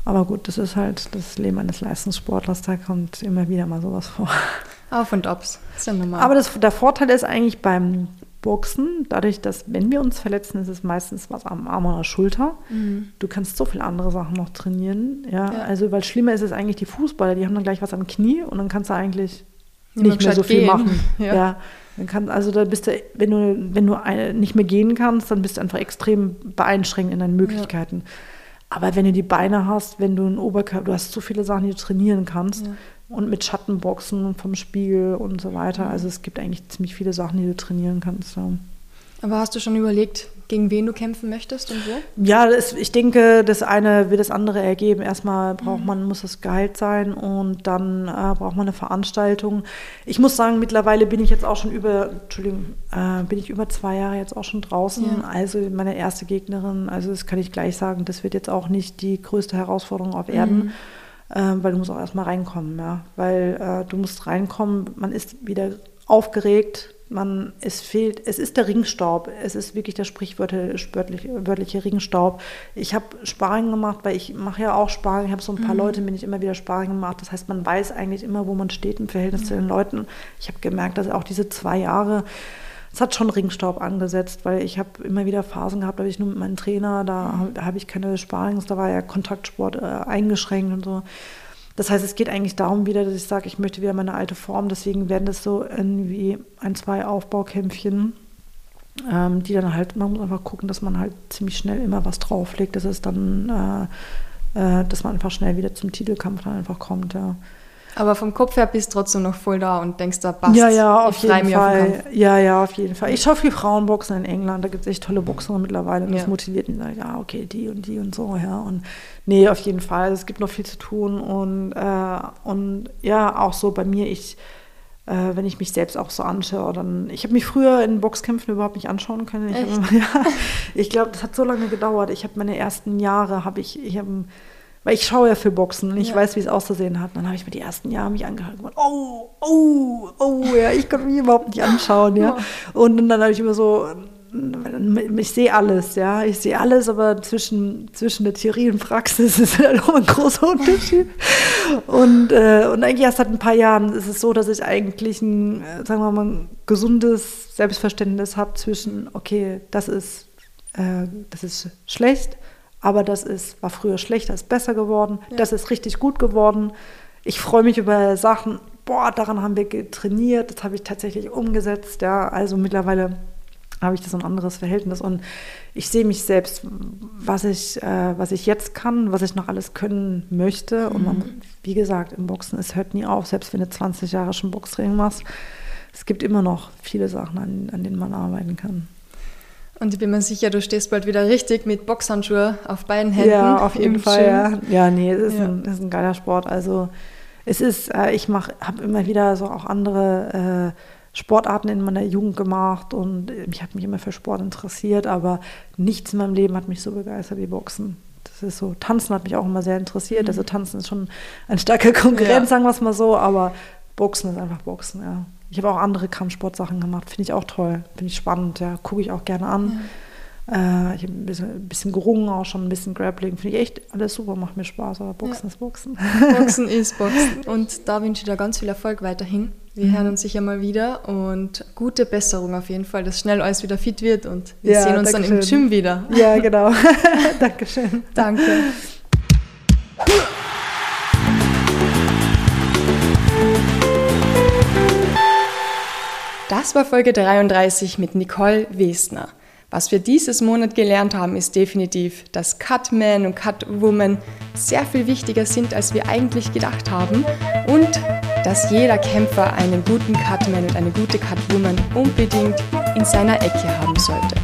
S2: Aber gut, das ist halt das Leben eines Leistungssportlers, da kommt immer wieder mal sowas vor.
S1: Auf und Abs, ist ja normal.
S2: Aber das, der Vorteil ist eigentlich beim Boxen, dadurch, dass wenn wir uns verletzen, ist es meistens was am Arm oder Schulter. Mhm. Du kannst so viele andere Sachen noch trainieren. Ja? ja? also weil schlimmer ist es eigentlich die Fußballer, die haben dann gleich was am Knie und dann kannst du eigentlich nicht mehr so viel gehen. machen. [laughs] Ja. ja. Dann kann, also da bist du, wenn du, wenn du nicht mehr gehen kannst, dann bist du einfach extrem beeinschränkt in deinen Möglichkeiten. Ja. Aber wenn du die Beine hast, wenn du einen Oberkörper, du hast so viele Sachen, die du trainieren kannst. Ja und mit Schattenboxen vom Spiegel und so weiter. Mhm. Also es gibt eigentlich ziemlich viele Sachen, die du trainieren kannst. Ja.
S1: Aber hast du schon überlegt, gegen wen du kämpfen möchtest und wo?
S2: Ja, das, ich denke, das eine wird das andere ergeben. Erstmal braucht man, muss das Gehalt sein und dann äh, braucht man eine Veranstaltung. Ich muss sagen, mittlerweile bin ich jetzt auch schon über, Entschuldigung, äh, bin ich über zwei Jahre jetzt auch schon draußen. Ja. Also meine erste Gegnerin, also das kann ich gleich sagen, das wird jetzt auch nicht die größte Herausforderung auf Erden. Mhm äh, weil du musst auch erstmal reinkommen, ja. Weil äh, du musst reinkommen, man ist wieder aufgeregt, man, es fehlt, es ist der Ringstaub, es ist wirklich der sprichwörtliche wörtliche Ringstaub. Ich habe Sparring gemacht, weil ich mache ja auch Sparring, ich habe so ein paar mhm. Leute, bin ich immer wieder Sparring gemacht. Das heißt, man weiß eigentlich immer, wo man steht im Verhältnis mhm. zu den Leuten. Ich habe gemerkt, dass auch diese zwei Jahre, es hat schon Ringstaub angesetzt, weil ich habe immer wieder Phasen gehabt, da habe ich nur mit meinem Trainer, da, da habe ich keine Sparings, da war ja Kontaktsport äh, eingeschränkt und so. Das heißt, es geht eigentlich darum wieder, dass ich sage, ich möchte wieder meine alte Form. Deswegen werden das so irgendwie ein, zwei Aufbaukämpfchen, ähm, die dann halt, man muss einfach gucken, dass man halt ziemlich schnell immer was drauflegt, dass es dann, äh, äh, dass man einfach schnell wieder zum Titelkampf dann einfach kommt, ja.
S1: Aber vom Kopf her bist du trotzdem noch voll da und denkst, da passt.
S2: Ja, ja, auf jeden Fall. Ja, ja, auf jeden Fall. Ich schaue viel Frauenboxen in England, da gibt es echt tolle Boxer mittlerweile und ja. das motiviert mich. Ja, okay, die und die und so, ja. Und nee, auf jeden Fall. Es gibt noch viel zu tun und, äh, und ja, auch so bei mir, ich, äh, wenn ich mich selbst auch so anschaue, dann, ich habe mich früher in Boxkämpfen überhaupt nicht anschauen können. Ich, [laughs] ja, ich glaube, das hat so lange gedauert. Ich habe meine ersten Jahre, habe ich, ich habe weil ich schaue ja für Boxen und ich ja. weiß, wie es auszusehen hat. Und dann habe ich mir die ersten Jahre mich angehört und gesagt, oh, oh, oh, ja, ich kann mich überhaupt nicht anschauen, ja. Und dann habe ich immer so, ich sehe alles, ja, ich sehe alles, aber zwischen, zwischen der Theorie und Praxis ist [laughs] halt auch ein großer Unterschied. Und, äh, und eigentlich erst seit ein paar Jahren ist es so, dass ich eigentlich ein, äh, sagen wir mal, ein gesundes Selbstverständnis habe zwischen, okay, das ist, äh, das ist schlecht aber das ist, war früher schlechter, ist besser geworden, ja. das ist richtig gut geworden. Ich freue mich über Sachen, boah, daran haben wir trainiert, das habe ich tatsächlich umgesetzt, ja, also mittlerweile habe ich das ein anderes Verhältnis und ich sehe mich selbst, was ich, äh, was ich jetzt kann, was ich noch alles können möchte. Und man, mhm. wie gesagt, im Boxen, es hört nie auf, selbst wenn du 20 Jahre schon Boxtraining machst. Es gibt immer noch viele Sachen, an, an denen man arbeiten kann.
S1: Und ich bin mir sicher, du stehst bald wieder richtig mit Boxhandschuhe auf beiden Händen.
S2: Ja, auf jeden Fall. Ja. ja, nee, es ist, ja. Ein, ist ein geiler Sport. Also es ist, äh, ich mache, habe immer wieder so auch andere äh, Sportarten in meiner Jugend gemacht und ich habe mich immer für Sport interessiert, aber nichts in meinem Leben hat mich so begeistert wie Boxen. Das ist so, Tanzen hat mich auch immer sehr interessiert. Mhm. Also Tanzen ist schon ein starker [laughs] Konkurrent, ja. sagen wir es mal so, aber Boxen ist einfach Boxen, ja. Ich habe auch andere Kampfsportsachen gemacht, finde ich auch toll, finde ich spannend, ja, gucke ich auch gerne an. Ja. Äh, ich habe ein bisschen, ein bisschen, gerungen, auch schon ein bisschen Grappling, finde ich echt alles super, macht mir Spaß, aber Boxen ja. ist Boxen.
S1: Boxen [laughs] ist Boxen und da wünsche ich dir ganz viel Erfolg weiterhin. Wir mhm. hören uns sicher mal wieder und gute Besserung auf jeden Fall, dass schnell alles wieder fit wird und wir ja, sehen uns dann schön. im Gym wieder.
S2: Ja, genau. [laughs] Dankeschön.
S1: Danke. [laughs] Das war Folge 33 mit Nicole Wesner. Was wir dieses Monat gelernt haben, ist definitiv, dass Cutman und Cutwoman sehr viel wichtiger sind, als wir eigentlich gedacht haben und dass jeder Kämpfer einen guten Cutman und eine gute Cutwoman unbedingt in seiner Ecke haben sollte.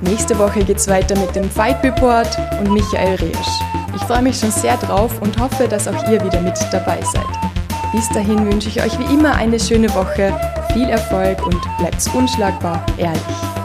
S1: Nächste Woche geht's weiter mit dem Fight Report und Michael Resch. Ich freue mich schon sehr drauf und hoffe, dass auch ihr wieder mit dabei seid. Bis dahin wünsche ich euch wie immer eine schöne Woche, viel Erfolg und bleibt unschlagbar ehrlich.